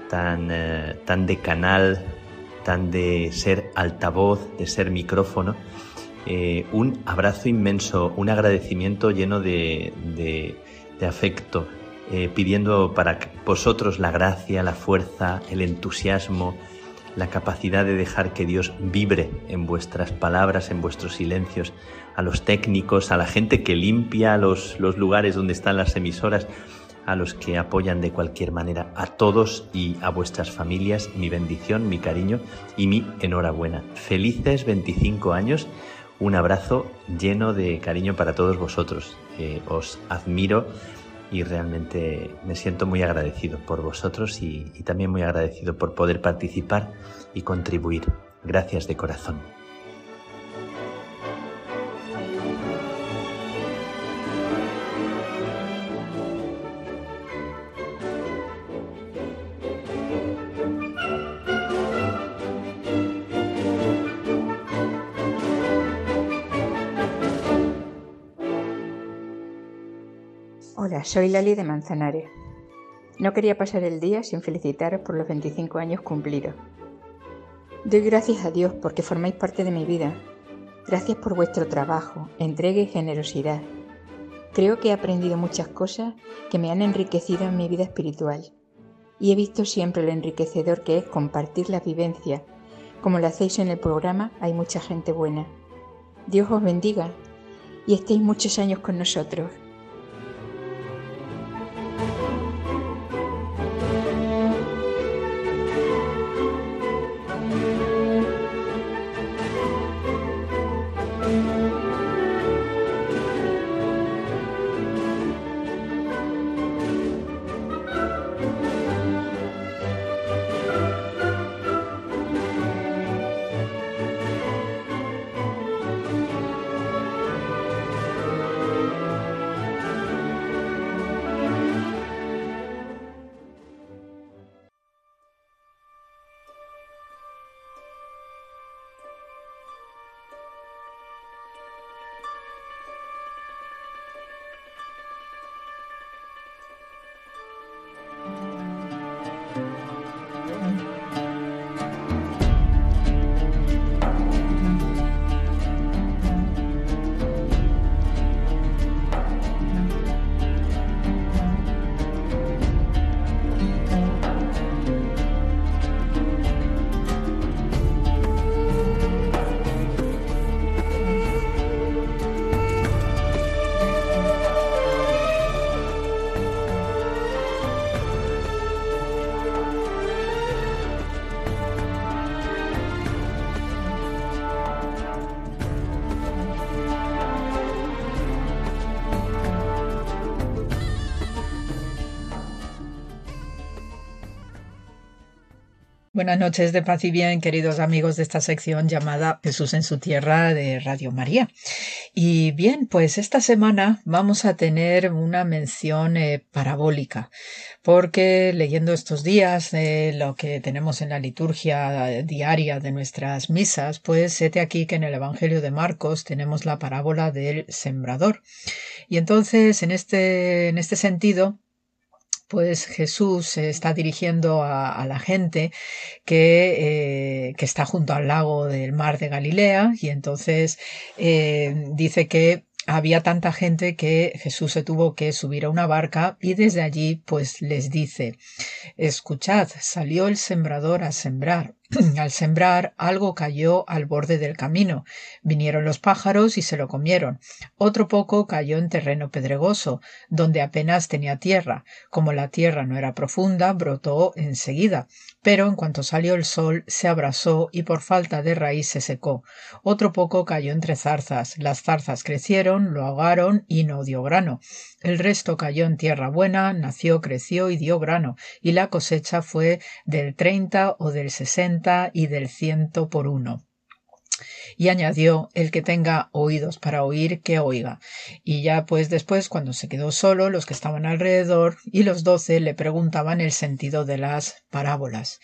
tan, eh, tan de canal, tan de ser altavoz, de ser micrófono. Eh, un abrazo inmenso, un agradecimiento lleno de, afecto, eh, pidiendo para vosotros la gracia, la fuerza, el entusiasmo, la capacidad de dejar que Dios vibre en vuestras palabras, en vuestros silencios, a los técnicos, a la gente que limpia los lugares donde están las emisoras, a los que apoyan de cualquier manera, a todos y a vuestras familias, mi bendición, mi cariño y mi enhorabuena. Felices 25 años, un abrazo lleno de cariño para todos vosotros. os admiro y realmente me siento muy agradecido por vosotros y también muy agradecido por poder participar y contribuir. Gracias de corazón. Soy Lali de Manzanares. No quería pasar el día sin felicitaros por los 25 años cumplidos. Doy gracias a Dios porque formáis parte de mi vida. Gracias por vuestro trabajo, entrega y generosidad. Creo que he aprendido muchas cosas que me han enriquecido en mi vida espiritual. Y he visto siempre lo enriquecedor que es compartir la vivencia. Como lo hacéis en el programa, hay mucha gente buena. Dios os bendiga y estéis muchos años con nosotros. Buenas noches de paz y bien, queridos amigos de esta sección llamada Jesús en su tierra de Radio María. Y bien, pues esta semana vamos a tener una mención eh, parabólica, porque leyendo estos días eh, lo que tenemos en la liturgia diaria de nuestras misas, pues séte aquí que en el Evangelio de Marcos tenemos la parábola del sembrador. Y entonces, en este, en este sentido, pues Jesús se está dirigiendo a, la gente que, eh, que, está junto al lago del mar de Galilea y entonces eh, dice que había tanta gente que Jesús se tuvo que subir a una barca y desde allí pues les dice escuchad salió el sembrador a sembrar *clears throat* Al sembrar, algo cayó al borde del camino. Vinieron los pájaros y se lo comieron. Otro poco cayó en terreno pedregoso, donde apenas tenía tierra. Como la tierra no era profunda, brotó enseguida. Pero en cuanto salió el sol, se abrasó y por falta de raíz se secó. Otro poco cayó entre zarzas. Las zarzas crecieron, lo ahogaron y no dio grano. El resto cayó en tierra buena, nació, creció y dio grano, y la cosecha fue del treinta o del sesenta y del ciento por uno. Y añadió el que tenga oídos para oír, que oiga. Y ya pues después, cuando se quedó solo, los que estaban alrededor y los doce le preguntaban el sentido de las parábolas.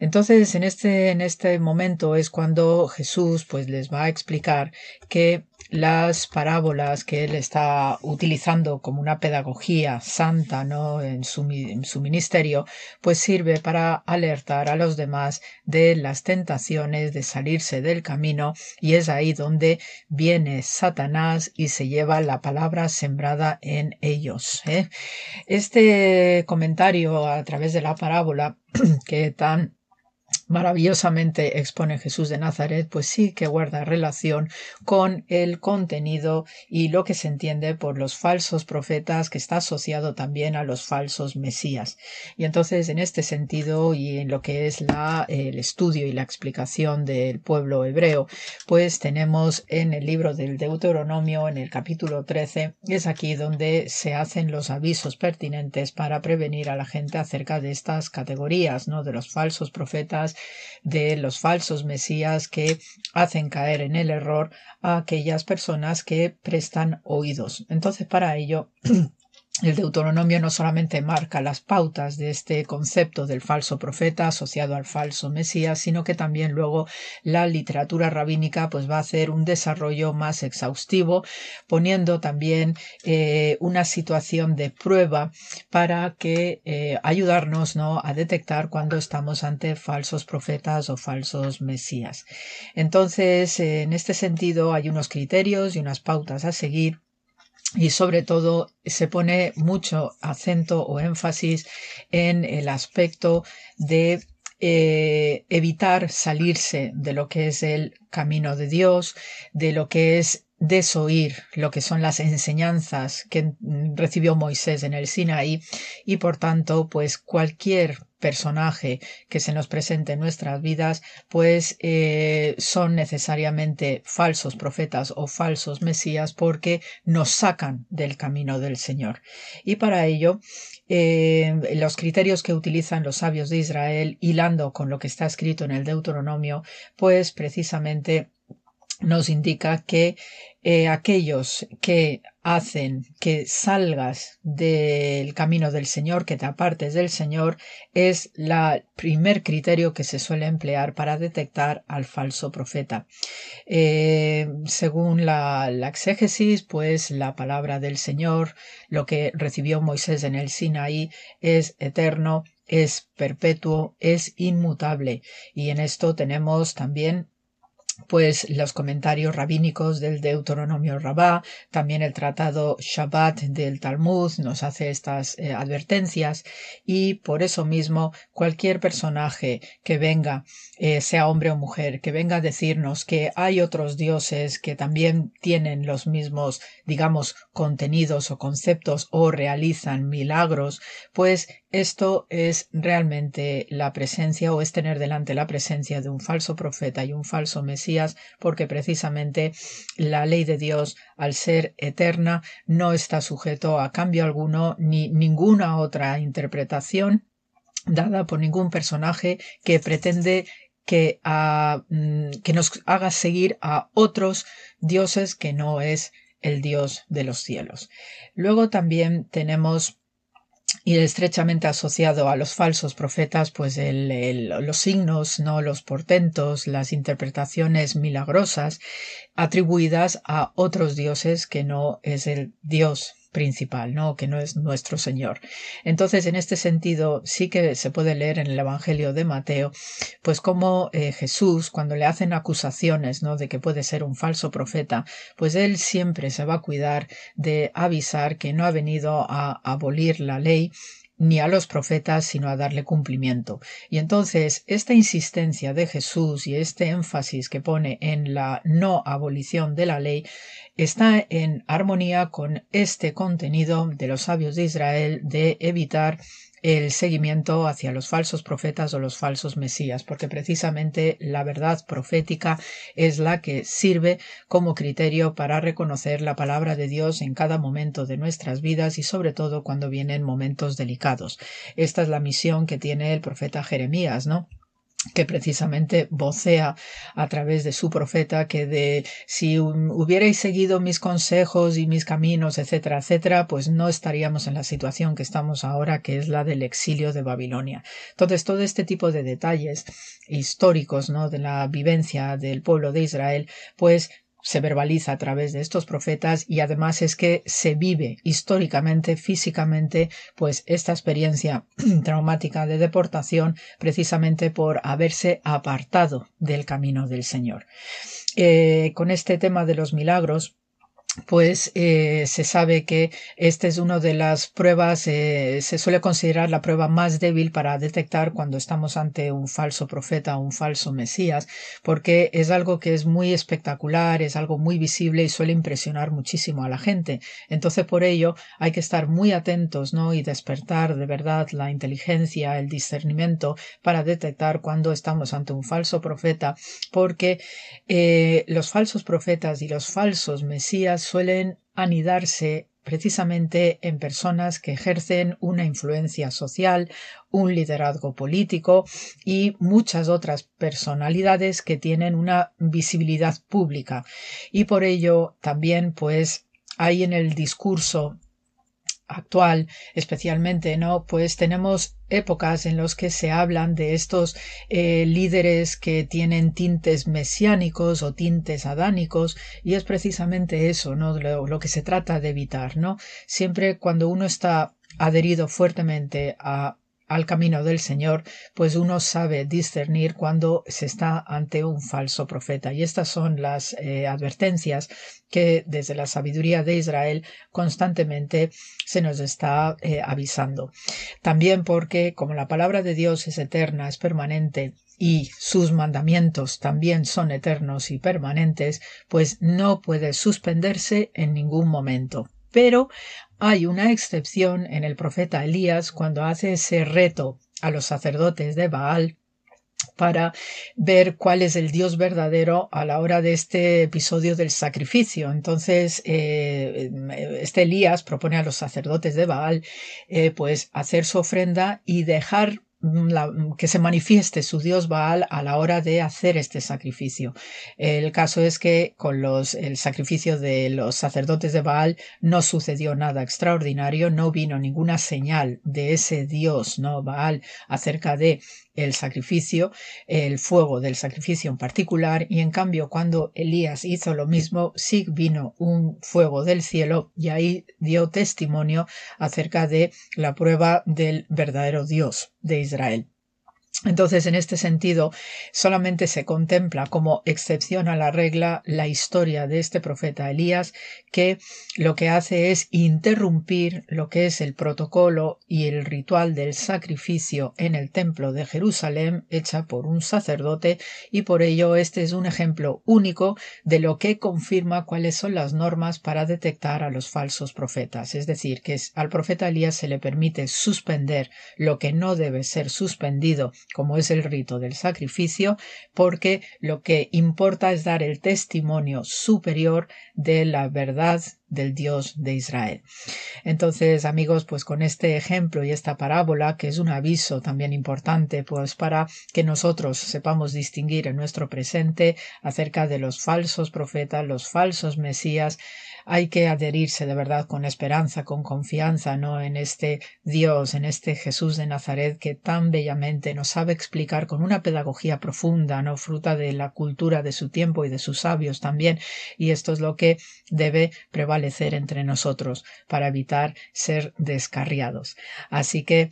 Entonces, en este, en este momento es cuando Jesús pues les va a explicar que las parábolas que él está utilizando como una pedagogía santa ¿no? en, su, su ministerio, pues sirve para alertar a los demás de las tentaciones de salirse del camino y es ahí donde viene Satanás y se lleva la palabra sembrada en ellos. ¿eh? Este comentario a través de la parábola *clears throat* que tan maravillosamente expone Jesús de Nazaret, pues sí que guarda relación con el contenido y lo que se entiende por los falsos profetas, que está asociado también a los falsos mesías. Y entonces, en este sentido y en lo que es la, el estudio y la explicación del pueblo hebreo, pues tenemos en el libro del Deuteronomio, en el capítulo 13, es aquí donde se hacen los avisos pertinentes para prevenir a la gente acerca de estas categorías, ¿no? De los falsos profetas de los falsos mesías que hacen caer en el error a aquellas personas que prestan oídos. Entonces, para ello, *clears throat* El Deuteronomio no solamente marca las pautas de este concepto del falso profeta asociado al falso Mesías, sino que también luego la literatura rabínica pues va a hacer un desarrollo más exhaustivo, poniendo también eh, una situación de prueba para que eh, ayudarnos ¿no? a detectar cuando estamos ante falsos profetas o falsos Mesías. Entonces, en este sentido, hay unos criterios y unas pautas a seguir y sobre todo se pone mucho acento o énfasis en el aspecto de eh, evitar salirse de lo que es el camino de Dios, de lo que es desoír lo que son las enseñanzas que recibió Moisés en el Sinaí y por tanto pues cualquier personaje que se nos presente en nuestras vidas pues eh, son necesariamente falsos profetas o falsos mesías porque nos sacan del camino del Señor. Y para ello eh, los criterios que utilizan los sabios de Israel hilando con lo que está escrito en el Deuteronomio pues precisamente nos indica que eh, aquellos que hacen que salgas del camino del Señor, que te apartes del Señor, es el primer criterio que se suele emplear para detectar al falso profeta. Eh, según la, la, exégesis, pues la palabra del Señor, lo que recibió Moisés en el Sinaí, es eterno, es perpetuo, es inmutable. Y en esto tenemos también pues los comentarios rabínicos del Deuteronomio Rabá, también el tratado Shabbat del Talmud nos hace estas eh, advertencias y por eso mismo cualquier personaje que venga, eh, sea hombre o mujer, que venga a decirnos que hay otros dioses que también tienen los mismos, digamos, contenidos o conceptos o realizan milagros, pues esto es realmente la presencia o es tener delante la presencia de un falso profeta y un falso Mesías, porque precisamente la ley de Dios, al ser eterna, no está sujeto a cambio alguno ni ninguna otra interpretación dada por ningún personaje que pretende que, mm, que nos haga seguir a otros dioses que no es el Dios de los cielos. Luego también tenemos y estrechamente asociado a los falsos profetas, pues los signos, no los portentos, las interpretaciones milagrosas atribuidas a otros dioses que no es el Dios principal, ¿no? que no es nuestro Señor. Entonces, en este sentido, sí que se puede leer en el Evangelio de Mateo, pues como eh, Jesús, cuando le hacen acusaciones, ¿no? de que puede ser un falso profeta, pues él siempre se va a cuidar de avisar que no ha venido a abolir la ley, ni a los profetas, sino a darle cumplimiento. Y entonces, esta insistencia de Jesús y este énfasis que pone en la no abolición de la ley está en armonía con este contenido de los sabios de Israel de evitar el seguimiento hacia los falsos profetas o los falsos mesías, porque precisamente la verdad profética es la que sirve como criterio para reconocer la palabra de Dios en cada momento de nuestras vidas y sobre todo cuando vienen momentos delicados. Esta es la misión que tiene el profeta Jeremías, ¿no? Que precisamente vocea a través de su profeta que de si hubierais seguido mis consejos y mis caminos, etcétera, etcétera, pues no estaríamos en la situación que estamos ahora, que es la del exilio de Babilonia. Entonces, todo este tipo de detalles históricos, ¿no? de la vivencia del pueblo de Israel, pues se verbaliza a través de estos profetas y además es que se vive históricamente, físicamente, pues esta experiencia *clears throat* traumática de deportación precisamente por haberse apartado del camino del Señor. Eh, con este tema de los milagros, pues eh, se sabe que esta es una de las pruebas, eh, se suele considerar la prueba más débil para detectar cuando estamos ante un falso profeta o un falso Mesías, porque es algo que es muy espectacular, es algo muy visible y suele impresionar muchísimo a la gente. Entonces, por ello, hay que estar muy atentos, ¿no? Y despertar de verdad la inteligencia, el discernimiento para detectar cuando estamos ante un falso profeta, porque eh, los falsos profetas y los falsos Mesías suelen anidarse precisamente en personas que ejercen una influencia social, un liderazgo político y muchas otras personalidades que tienen una visibilidad pública. Y por ello también pues hay en el discurso actual especialmente, ¿no? Pues tenemos épocas en las que se hablan de estos eh, líderes que tienen tintes mesiánicos o tintes adánicos y es precisamente eso, ¿no? Lo, lo que se trata de evitar, ¿no? Siempre cuando uno está adherido fuertemente a al camino del Señor, pues uno sabe discernir cuando se está ante un falso profeta. Y estas son las eh, advertencias que desde la sabiduría de Israel constantemente se nos está eh, avisando. También porque como la palabra de Dios es eterna, es permanente, y sus mandamientos también son eternos y permanentes, pues no puede suspenderse en ningún momento. Pero hay una excepción en el profeta Elías cuando hace ese reto a los sacerdotes de Baal para ver cuál es el Dios verdadero a la hora de este episodio del sacrificio. Entonces, eh, este Elías propone a los sacerdotes de Baal eh, pues hacer su ofrenda y dejar que se manifieste su dios Baal a la hora de hacer este sacrificio. El caso es que con los, el sacrificio de los sacerdotes de Baal no sucedió nada extraordinario, no vino ninguna señal de ese dios, no Baal, acerca de el sacrificio, el fuego del sacrificio en particular, y en cambio cuando Elías hizo lo mismo, sí vino un fuego del cielo y ahí dio testimonio acerca de la prueba del verdadero Dios de Israel. Entonces, en este sentido, solamente se contempla como excepción a la regla la historia de este profeta Elías, que lo que hace es interrumpir lo que es el protocolo y el ritual del sacrificio en el templo de Jerusalén hecha por un sacerdote y por ello este es un ejemplo único de lo que confirma cuáles son las normas para detectar a los falsos profetas. Es decir, que al profeta Elías se le permite suspender lo que no debe ser suspendido como es el rito del sacrificio, porque lo que importa es dar el testimonio superior de la verdad del Dios de Israel. Entonces, amigos, pues con este ejemplo y esta parábola, que es un aviso también importante, pues para que nosotros sepamos distinguir en nuestro presente acerca de los falsos profetas, los falsos mesías, hay que adherirse de verdad con esperanza, con confianza, ¿no? En este Dios, en este Jesús de Nazaret que tan bellamente nos sabe explicar con una pedagogía profunda, ¿no? Fruta de la cultura de su tiempo y de sus sabios también. Y esto es lo que debe prevalecer entre nosotros para evitar ser descarriados. Así que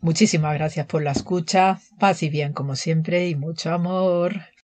muchísimas gracias por la escucha, paz y bien como siempre y mucho amor.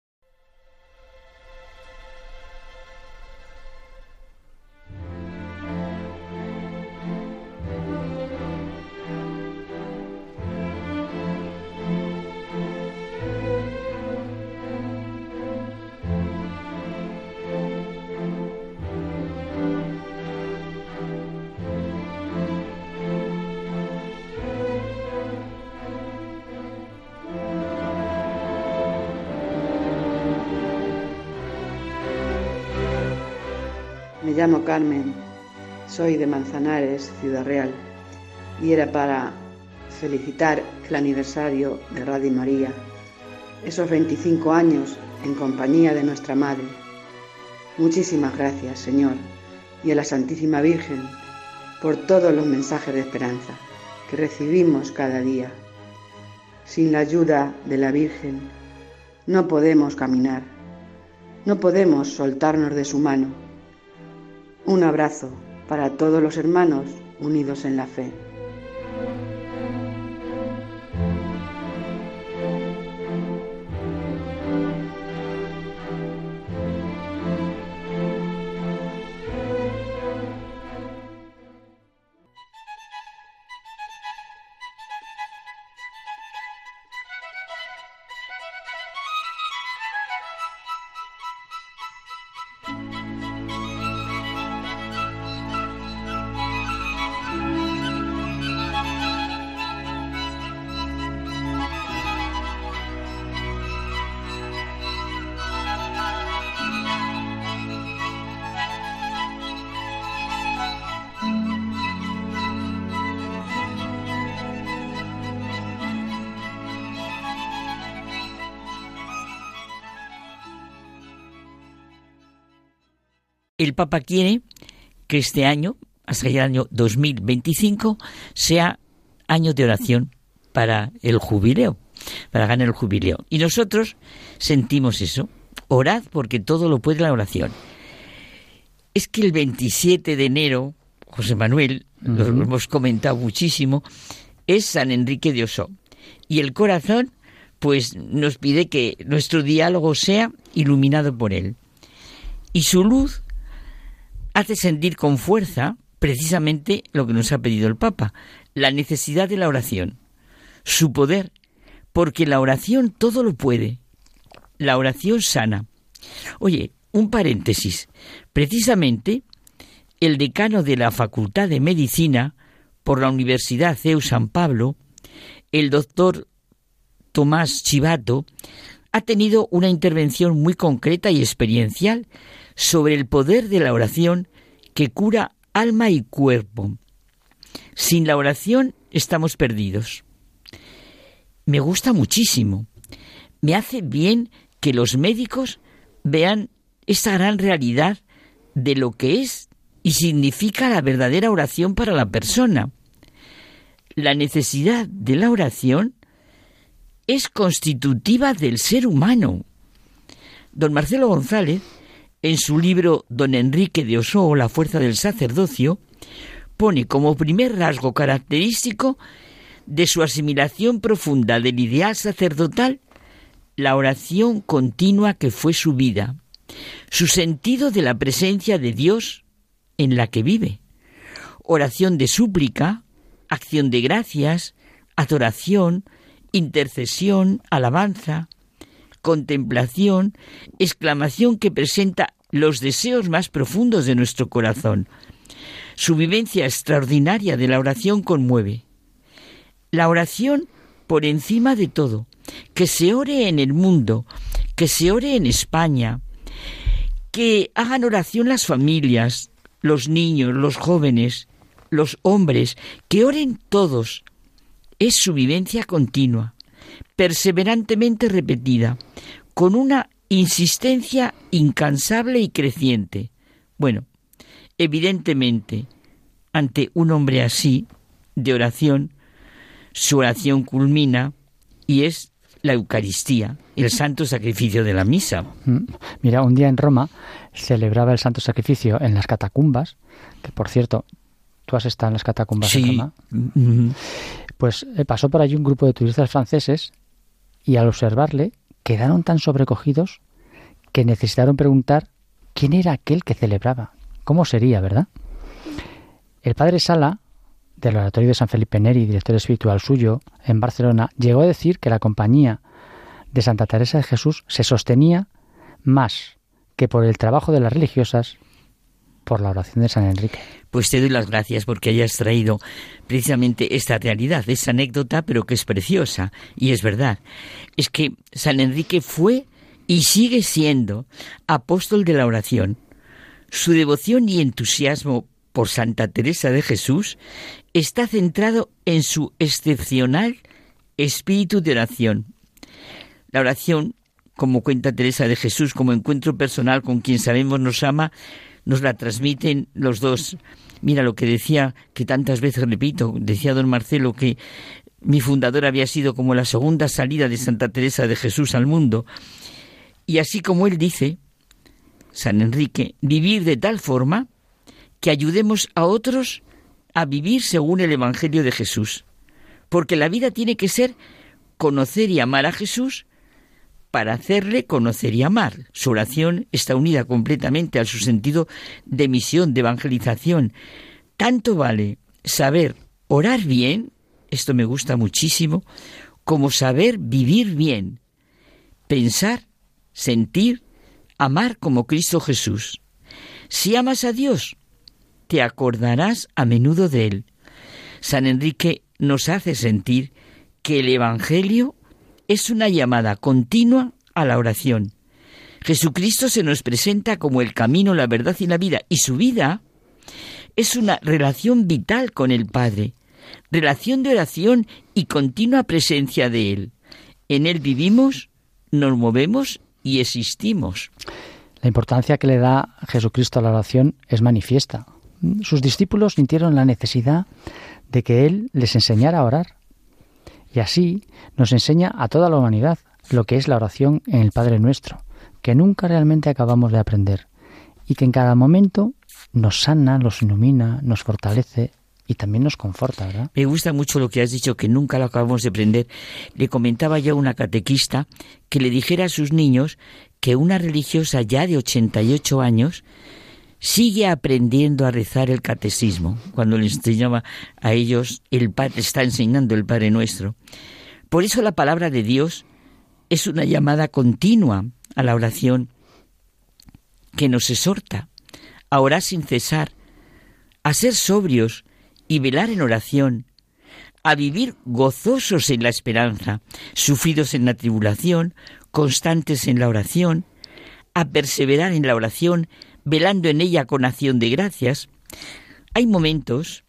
Llamo Carmen, soy de Manzanares, Ciudad Real, y era para felicitar el aniversario de Radio María, esos 25 años en compañía de nuestra Madre. Muchísimas gracias, Señor, y a la Santísima Virgen por todos los mensajes de esperanza que recibimos cada día. Sin la ayuda de la Virgen no podemos caminar, no podemos soltarnos de su mano un abrazo para todos los hermanos unidos en la fe. El Papa quiere que este año, hasta el año 2025, sea año de oración para el jubileo, para ganar el jubileo. Y nosotros sentimos eso. Orad porque todo lo puede la oración. Es que el 27 de enero, José Manuel, lo hemos comentado muchísimo, es San Enrique de Oso. Y el corazón, pues nos pide que nuestro diálogo sea iluminado por él. Y su luz hace sentir con fuerza precisamente lo que nos ha pedido el Papa, la necesidad de la oración, su poder, porque la oración todo lo puede, la oración sana. Oye, un paréntesis, precisamente el decano de la Facultad de Medicina por la Universidad CEU San Pablo, el doctor Tomás Chivato, ha tenido una intervención muy concreta y experiencial sobre el poder de la oración que cura alma y cuerpo. Sin la oración estamos perdidos. Me gusta muchísimo. Me hace bien que los médicos vean esa gran realidad de lo que es y significa la verdadera oración para la persona. La necesidad de la oración es constitutiva del ser humano. Don Marcelo González en su libro Don Enrique de Oso, La fuerza del sacerdocio, pone como primer rasgo característico de su asimilación profunda del ideal sacerdotal la oración continua que fue su vida, su sentido de la presencia de Dios en la que vive, oración de súplica, acción de gracias, adoración, intercesión, alabanza, contemplación, exclamación que presenta los deseos más profundos de nuestro corazón. Su vivencia extraordinaria de la oración conmueve. La oración por encima de todo, que se ore en el mundo, que se ore en España, que hagan oración las familias, los niños, los jóvenes, los hombres, que oren todos. Es su vivencia continua, perseverantemente repetida, con una insistencia incansable y creciente. Bueno, evidentemente, ante un hombre así, de oración, su oración culmina y es la Eucaristía, el santo sacrificio de la misa. Mira, un día en Roma celebraba el santo sacrificio en las catacumbas, que por cierto, tú has estado en las catacumbas en Roma. Mm-hmm. Pues eh, pasó por allí un grupo de turistas franceses y al observarle quedaron tan sobrecogidos que necesitaron preguntar quién era aquel que celebraba, cómo sería, ¿verdad? El padre Sala del Oratorio de San Felipe Neri, director espiritual suyo en Barcelona, llegó a decir que la compañía de Santa Teresa de Jesús se sostenía más que por el trabajo de las religiosas, por la oración de San Enrique. Pues te doy las gracias porque hayas traído precisamente esta realidad, esa anécdota, pero que es preciosa y es verdad. Es que San Enrique fue y sigue siendo apóstol de la oración. Su devoción y entusiasmo por Santa Teresa de Jesús está centrado en su excepcional espíritu de oración. La oración, como cuenta Teresa de Jesús, como encuentro personal con quien sabemos nos ama, nos la transmiten los dos. Mira lo que decía, que tantas veces repito, decía don Marcelo que mi fundador había sido como la segunda salida de Santa Teresa de Jesús al mundo. Y así como él dice, San Enrique, vivir de tal forma que ayudemos a otros a vivir según el Evangelio de Jesús. Porque la vida tiene que ser conocer y amar a Jesús para hacerle conocer y amar. Su oración está unida completamente a su sentido de misión, de evangelización. Tanto vale saber orar bien, esto me gusta muchísimo, como saber vivir bien, pensar, sentir, amar como Cristo Jesús. Si amas a Dios, te acordarás a menudo de él. San Enrique nos hace sentir que el Evangelio es una llamada continua a la oración. Jesucristo se nos presenta como el camino, la verdad y la vida, y su vida es una relación vital con el Padre, relación de oración y continua presencia de Él. En Él vivimos, nos movemos y existimos. La importancia que le da Jesucristo a la oración es manifiesta sus discípulos sintieron la necesidad de que Él les enseñara a orar. Y así nos enseña a toda la humanidad lo que es la oración en el Padre nuestro, que nunca realmente acabamos de aprender y que en cada momento nos sana, nos ilumina, nos fortalece y también nos conforta, ¿verdad? Me gusta mucho lo que has dicho, que nunca lo acabamos de aprender. Le comentaba ya una catequista que le dijera a sus niños que una religiosa ya de 88 años sigue aprendiendo a rezar el catecismo. Cuando le enseñaba a ellos, el Padre está enseñando el Padre Nuestro. Por eso la palabra de Dios es una llamada continua a la oración que nos exhorta a orar sin cesar, a ser sobrios y velar en oración, a vivir gozosos en la esperanza, sufridos en la tribulación, constantes en la oración, a perseverar en la oración, velando en ella con acción de gracias, hay momentos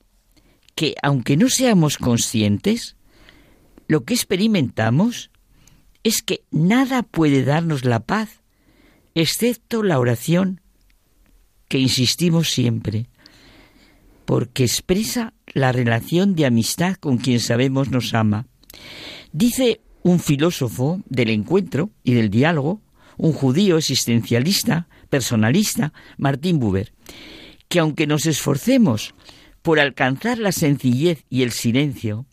que, aunque no seamos conscientes, lo que experimentamos es que nada puede darnos la paz excepto la oración que insistimos siempre, porque expresa la relación de amistad con quien sabemos nos ama. Dice un filósofo del encuentro y del diálogo, un judío existencialista, personalista, Martín Buber, que aunque nos esforcemos por alcanzar la sencillez y el silencio,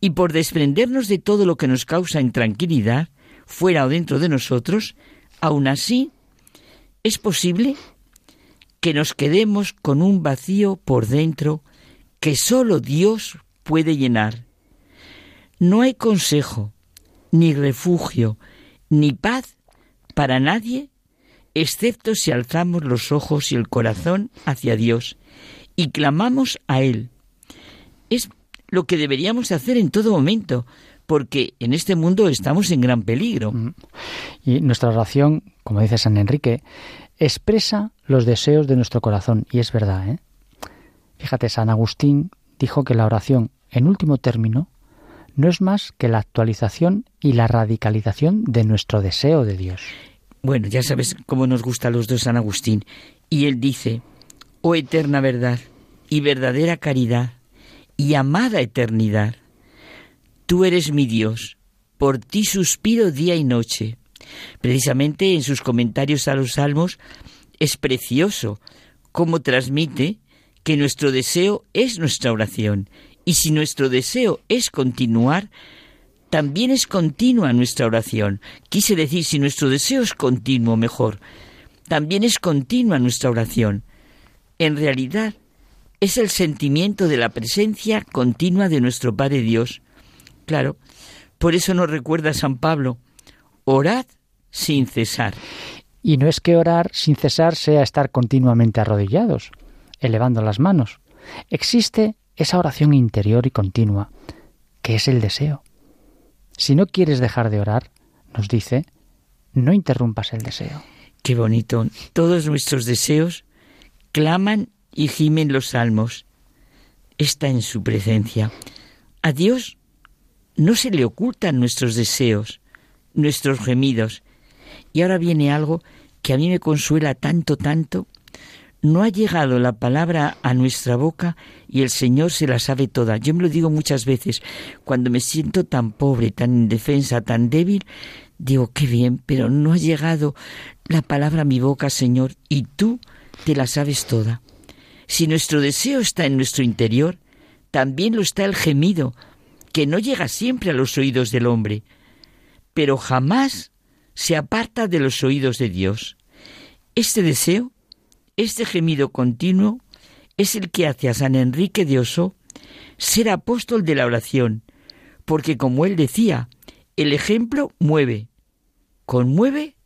y por desprendernos de todo lo que nos causa intranquilidad, fuera o dentro de nosotros, aún así es posible que nos quedemos con un vacío por dentro que sólo Dios puede llenar. No hay consejo, ni refugio, ni paz para nadie excepto si alzamos los ojos y el corazón hacia Dios y clamamos a Él. Es lo que deberíamos hacer en todo momento, porque en este mundo estamos en gran peligro. Mm. Y nuestra oración, como dice San Enrique, expresa los deseos de nuestro corazón, y es verdad. ¿eh? Fíjate, San Agustín dijo que la oración, en último término, no es más que la actualización y la radicalización de nuestro deseo de Dios. Bueno, ya sabes cómo nos gusta a los dos San Agustín. Y él dice, oh eterna verdad y verdadera caridad y amada eternidad, tú eres mi Dios, por ti suspiro día y noche. Precisamente en sus comentarios a los salmos es precioso cómo transmite que nuestro deseo es nuestra oración y si nuestro deseo es continuar, también es continua nuestra oración. Quise decir, si nuestro deseo es continuo, mejor, también es continua nuestra oración. En realidad, es el sentimiento de la presencia continua de nuestro Padre Dios. Claro, por eso nos recuerda San Pablo, orad sin cesar. Y no es que orar sin cesar sea estar continuamente arrodillados, elevando las manos. Existe esa oración interior y continua, que es el deseo. Si no quieres dejar de orar, nos dice, no interrumpas el deseo. Qué bonito. Todos nuestros deseos claman y gimen los salmos. Está en su presencia. A Dios no se le ocultan nuestros deseos, nuestros gemidos. Y ahora viene algo que a mí me consuela tanto, tanto, no ha llegado la palabra a nuestra boca y el Señor se la sabe toda. Yo me lo digo muchas veces, cuando me siento tan pobre, tan indefensa, tan débil, digo, qué bien, pero no ha llegado la palabra a mi boca, Señor, y tú te la sabes toda. Si nuestro deseo está en nuestro interior, también lo está el gemido, que no llega siempre a los oídos del hombre, pero jamás se aparta de los oídos de Dios. Este deseo este gemido continuo es el que hace a San Enrique de Oso ser apóstol de la oración, porque como él decía, el ejemplo mueve, conmueve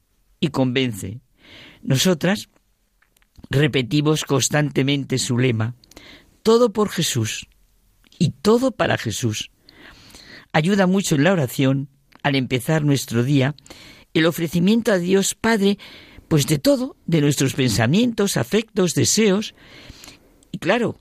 y convence. Nosotras repetimos constantemente su lema, todo por Jesús y todo para Jesús. Ayuda mucho en la oración, al empezar nuestro día, el ofrecimiento a Dios Padre pues de todo, de nuestros pensamientos, afectos, deseos, y claro,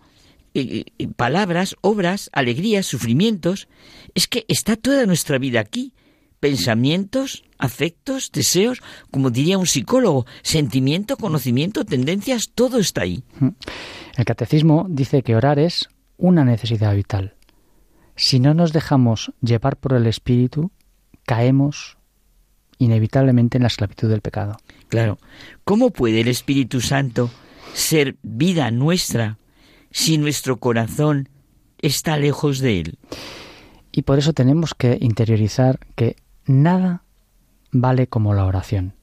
palabras, obras, alegrías, sufrimientos, es que está toda nuestra vida aquí. Pensamientos, afectos, deseos, como diría un psicólogo, sentimiento, conocimiento, tendencias, todo está ahí. El catecismo dice que orar es una necesidad vital. Si no nos dejamos llevar por el espíritu, caemos inevitablemente en la esclavitud del pecado. Claro, ¿cómo puede el Espíritu Santo ser vida nuestra si nuestro corazón está lejos de Él? Y por eso tenemos que interiorizar que nada vale como la oración.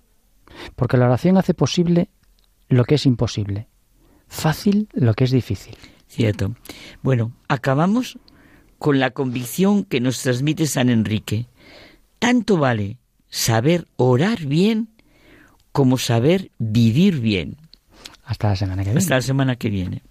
Porque la oración hace posible lo que es imposible, fácil lo que es difícil. Cierto. Bueno, acabamos con la convicción que nos transmite San Enrique. Tanto vale saber orar bien como saber vivir bien. Hasta la semana que viene. Hasta la semana que viene.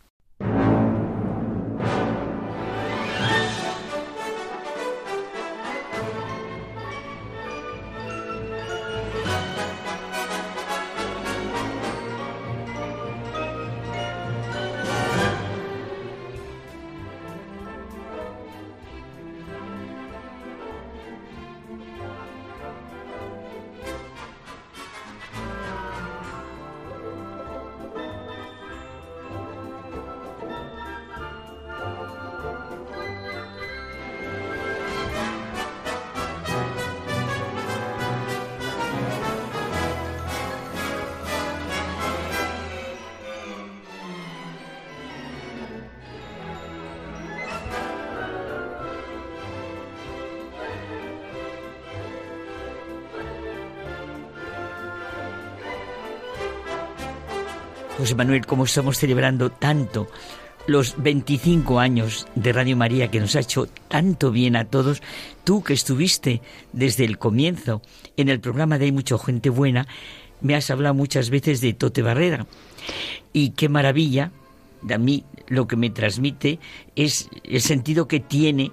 José Manuel, como estamos celebrando tanto los 25 años de Radio María que nos ha hecho tanto bien a todos, tú que estuviste desde el comienzo en el programa de Hay mucha gente buena, me has hablado muchas veces de Tote Barrera. Y qué maravilla, a mí lo que me transmite es el sentido que tiene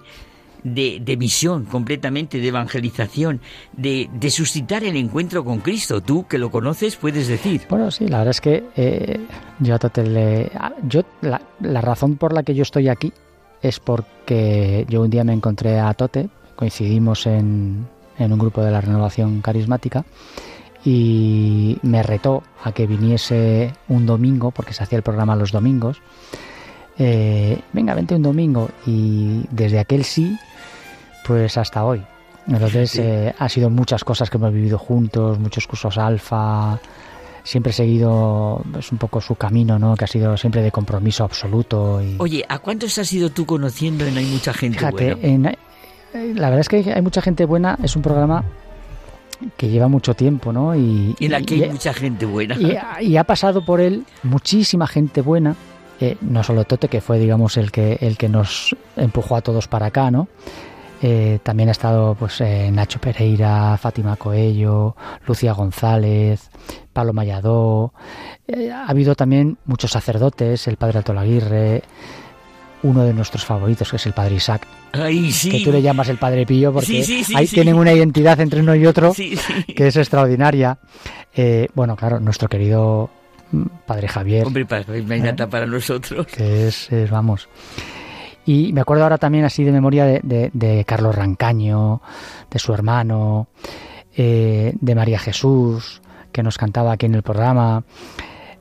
de, misión completamente, de evangelización, de, suscitar el encuentro con Cristo. Tú que lo conoces puedes decir. Bueno, sí, la verdad es que eh, yo, le, yo la, la razón por la que yo estoy aquí es porque yo un día me encontré a Tote, coincidimos en, en un grupo de la renovación carismática y me retó a que viniese un domingo, porque se hacía el programa los domingos. Eh, venga, vente un domingo. Y desde aquel sí, pues hasta hoy. Entonces eh, ha sido muchas cosas que hemos vivido juntos, muchos cursos alfa. Siempre he seguido pues, un poco su camino, ¿no? Que ha sido siempre de compromiso absoluto. Y... Oye, ¿a cuántos has ido tú conociendo en Hay mucha gente buena? Eh, la verdad es que hay mucha gente buena. Es un programa que lleva mucho tiempo, ¿no? Y, en la que hay mucha gente buena. Y, ha pasado por él muchísima gente buena, eh, no solo Tote, que fue, digamos, el que, el que nos empujó a todos para acá, ¿no? Eh, también ha estado pues eh, Nacho Pereira, Fátima Coello, Lucía González, Pablo Mayadó. ha habido también muchos sacerdotes, el padre Altolaguirre, uno de nuestros favoritos, que es el padre Isaac. Que tú le llamas el padre Pío porque ahí tienen una identidad entre uno y otro que es extraordinaria. Bueno, claro, nuestro querido padre Javier. Hombre, me encanta ¿eh? para nosotros. Que es, vamos. Y me acuerdo ahora también así de memoria de, Carlos Rancaño, de su hermano, eh, de María Jesús, que nos cantaba aquí en el programa.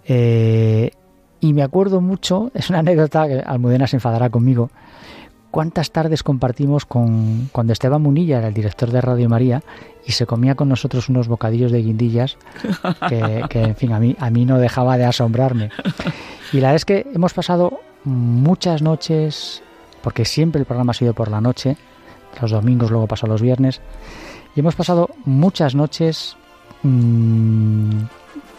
Eh, y me acuerdo mucho, es una anécdota que Almudena se enfadará conmigo, cuántas tardes compartimos con cuando Esteban Munilla era el director de Radio María y se comía con nosotros unos bocadillos de guindillas *laughs* que, en fin, a mí, a mí no dejaba de asombrarme. Y la verdad es que hemos pasado muchas noches, porque siempre el programa ha sido por la noche, los domingos, luego pasó los viernes, y hemos pasado muchas noches mmm,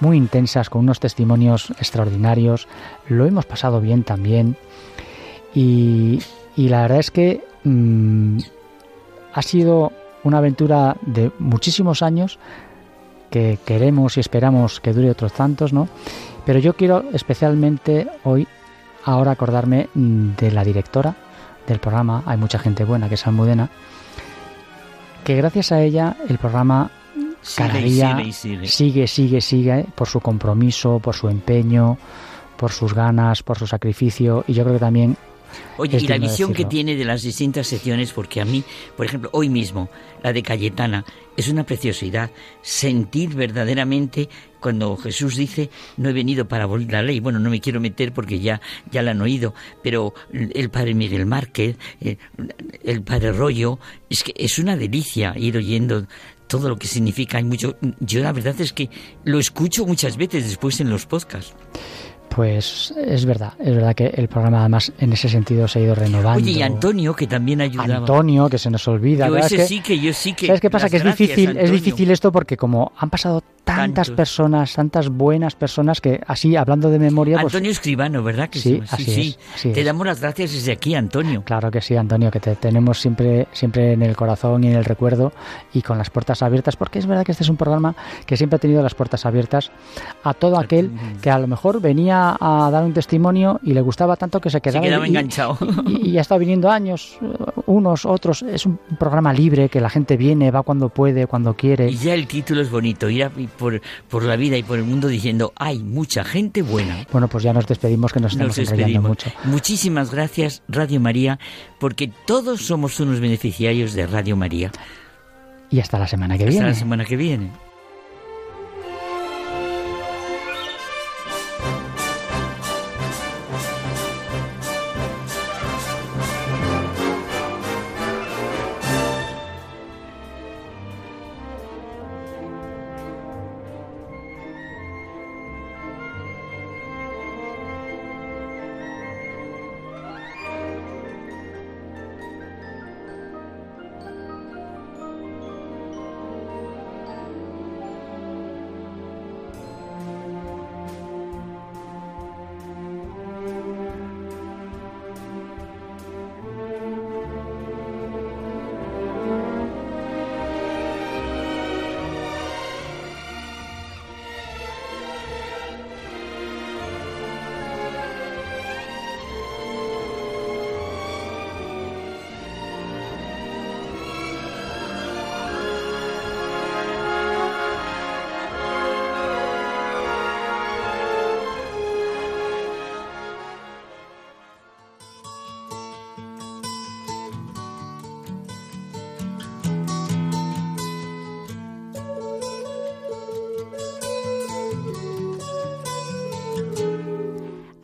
muy intensas, con unos testimonios extraordinarios. Lo hemos pasado bien también. Y, la verdad es que mm, ha sido una aventura de muchísimos años que queremos y esperamos que dure otros tantos, ¿no? Pero yo quiero especialmente hoy, ahora acordarme de la directora del programa, hay mucha gente buena que es Almudena, que gracias a ella el programa cada día sigue, sigue, sigue, por su compromiso, por su empeño, por sus ganas, por su sacrificio y yo creo que también Oye, y la visión que tiene de las distintas secciones, porque a mí, por ejemplo, hoy mismo, la de Cayetana, es una preciosidad. Sentir verdaderamente cuando Jesús dice, no he venido para abolir la ley. Bueno, no me quiero meter porque ya, ya la han oído, pero el padre Miguel Márquez, el, el padre Rollo, es que es una delicia ir oyendo todo lo que significa. Hay mucho. Yo la verdad es que lo escucho muchas veces después en los podcasts. Pues es verdad, es verdad que el programa además en ese sentido se ha ido renovando. Oye, y Antonio, que también ayudaba. Antonio, que se nos olvida. Yo ese sí que yo sí que... ¿Sabes qué pasa? Que es difícil, es difícil esto porque como han pasado tantas personas, tantas buenas personas que así, hablando de memoria... Pues Antonio Escribano, ¿verdad? Que sí, sí, sí, Te damos las gracias desde aquí, Antonio. Claro que sí, Antonio, que te tenemos siempre, siempre en el corazón y en el recuerdo y con las puertas abiertas, porque es verdad que este es un programa que siempre ha tenido las puertas abiertas a todo aquel que a lo mejor venía a dar un testimonio y le gustaba tanto que se quedaba, enganchado. Y, ya está viniendo años, unos, otros. Es un programa libre que la gente viene, va cuando puede, cuando quiere. Y ya el título es bonito, ir por, por la vida y por el mundo diciendo, hay mucha gente buena. Bueno, pues ya nos despedimos, que nos estamos enrollando mucho. Muchísimas gracias, Radio María, porque todos somos unos beneficiarios de Radio María. Y hasta la semana que viene. Hasta la semana que viene.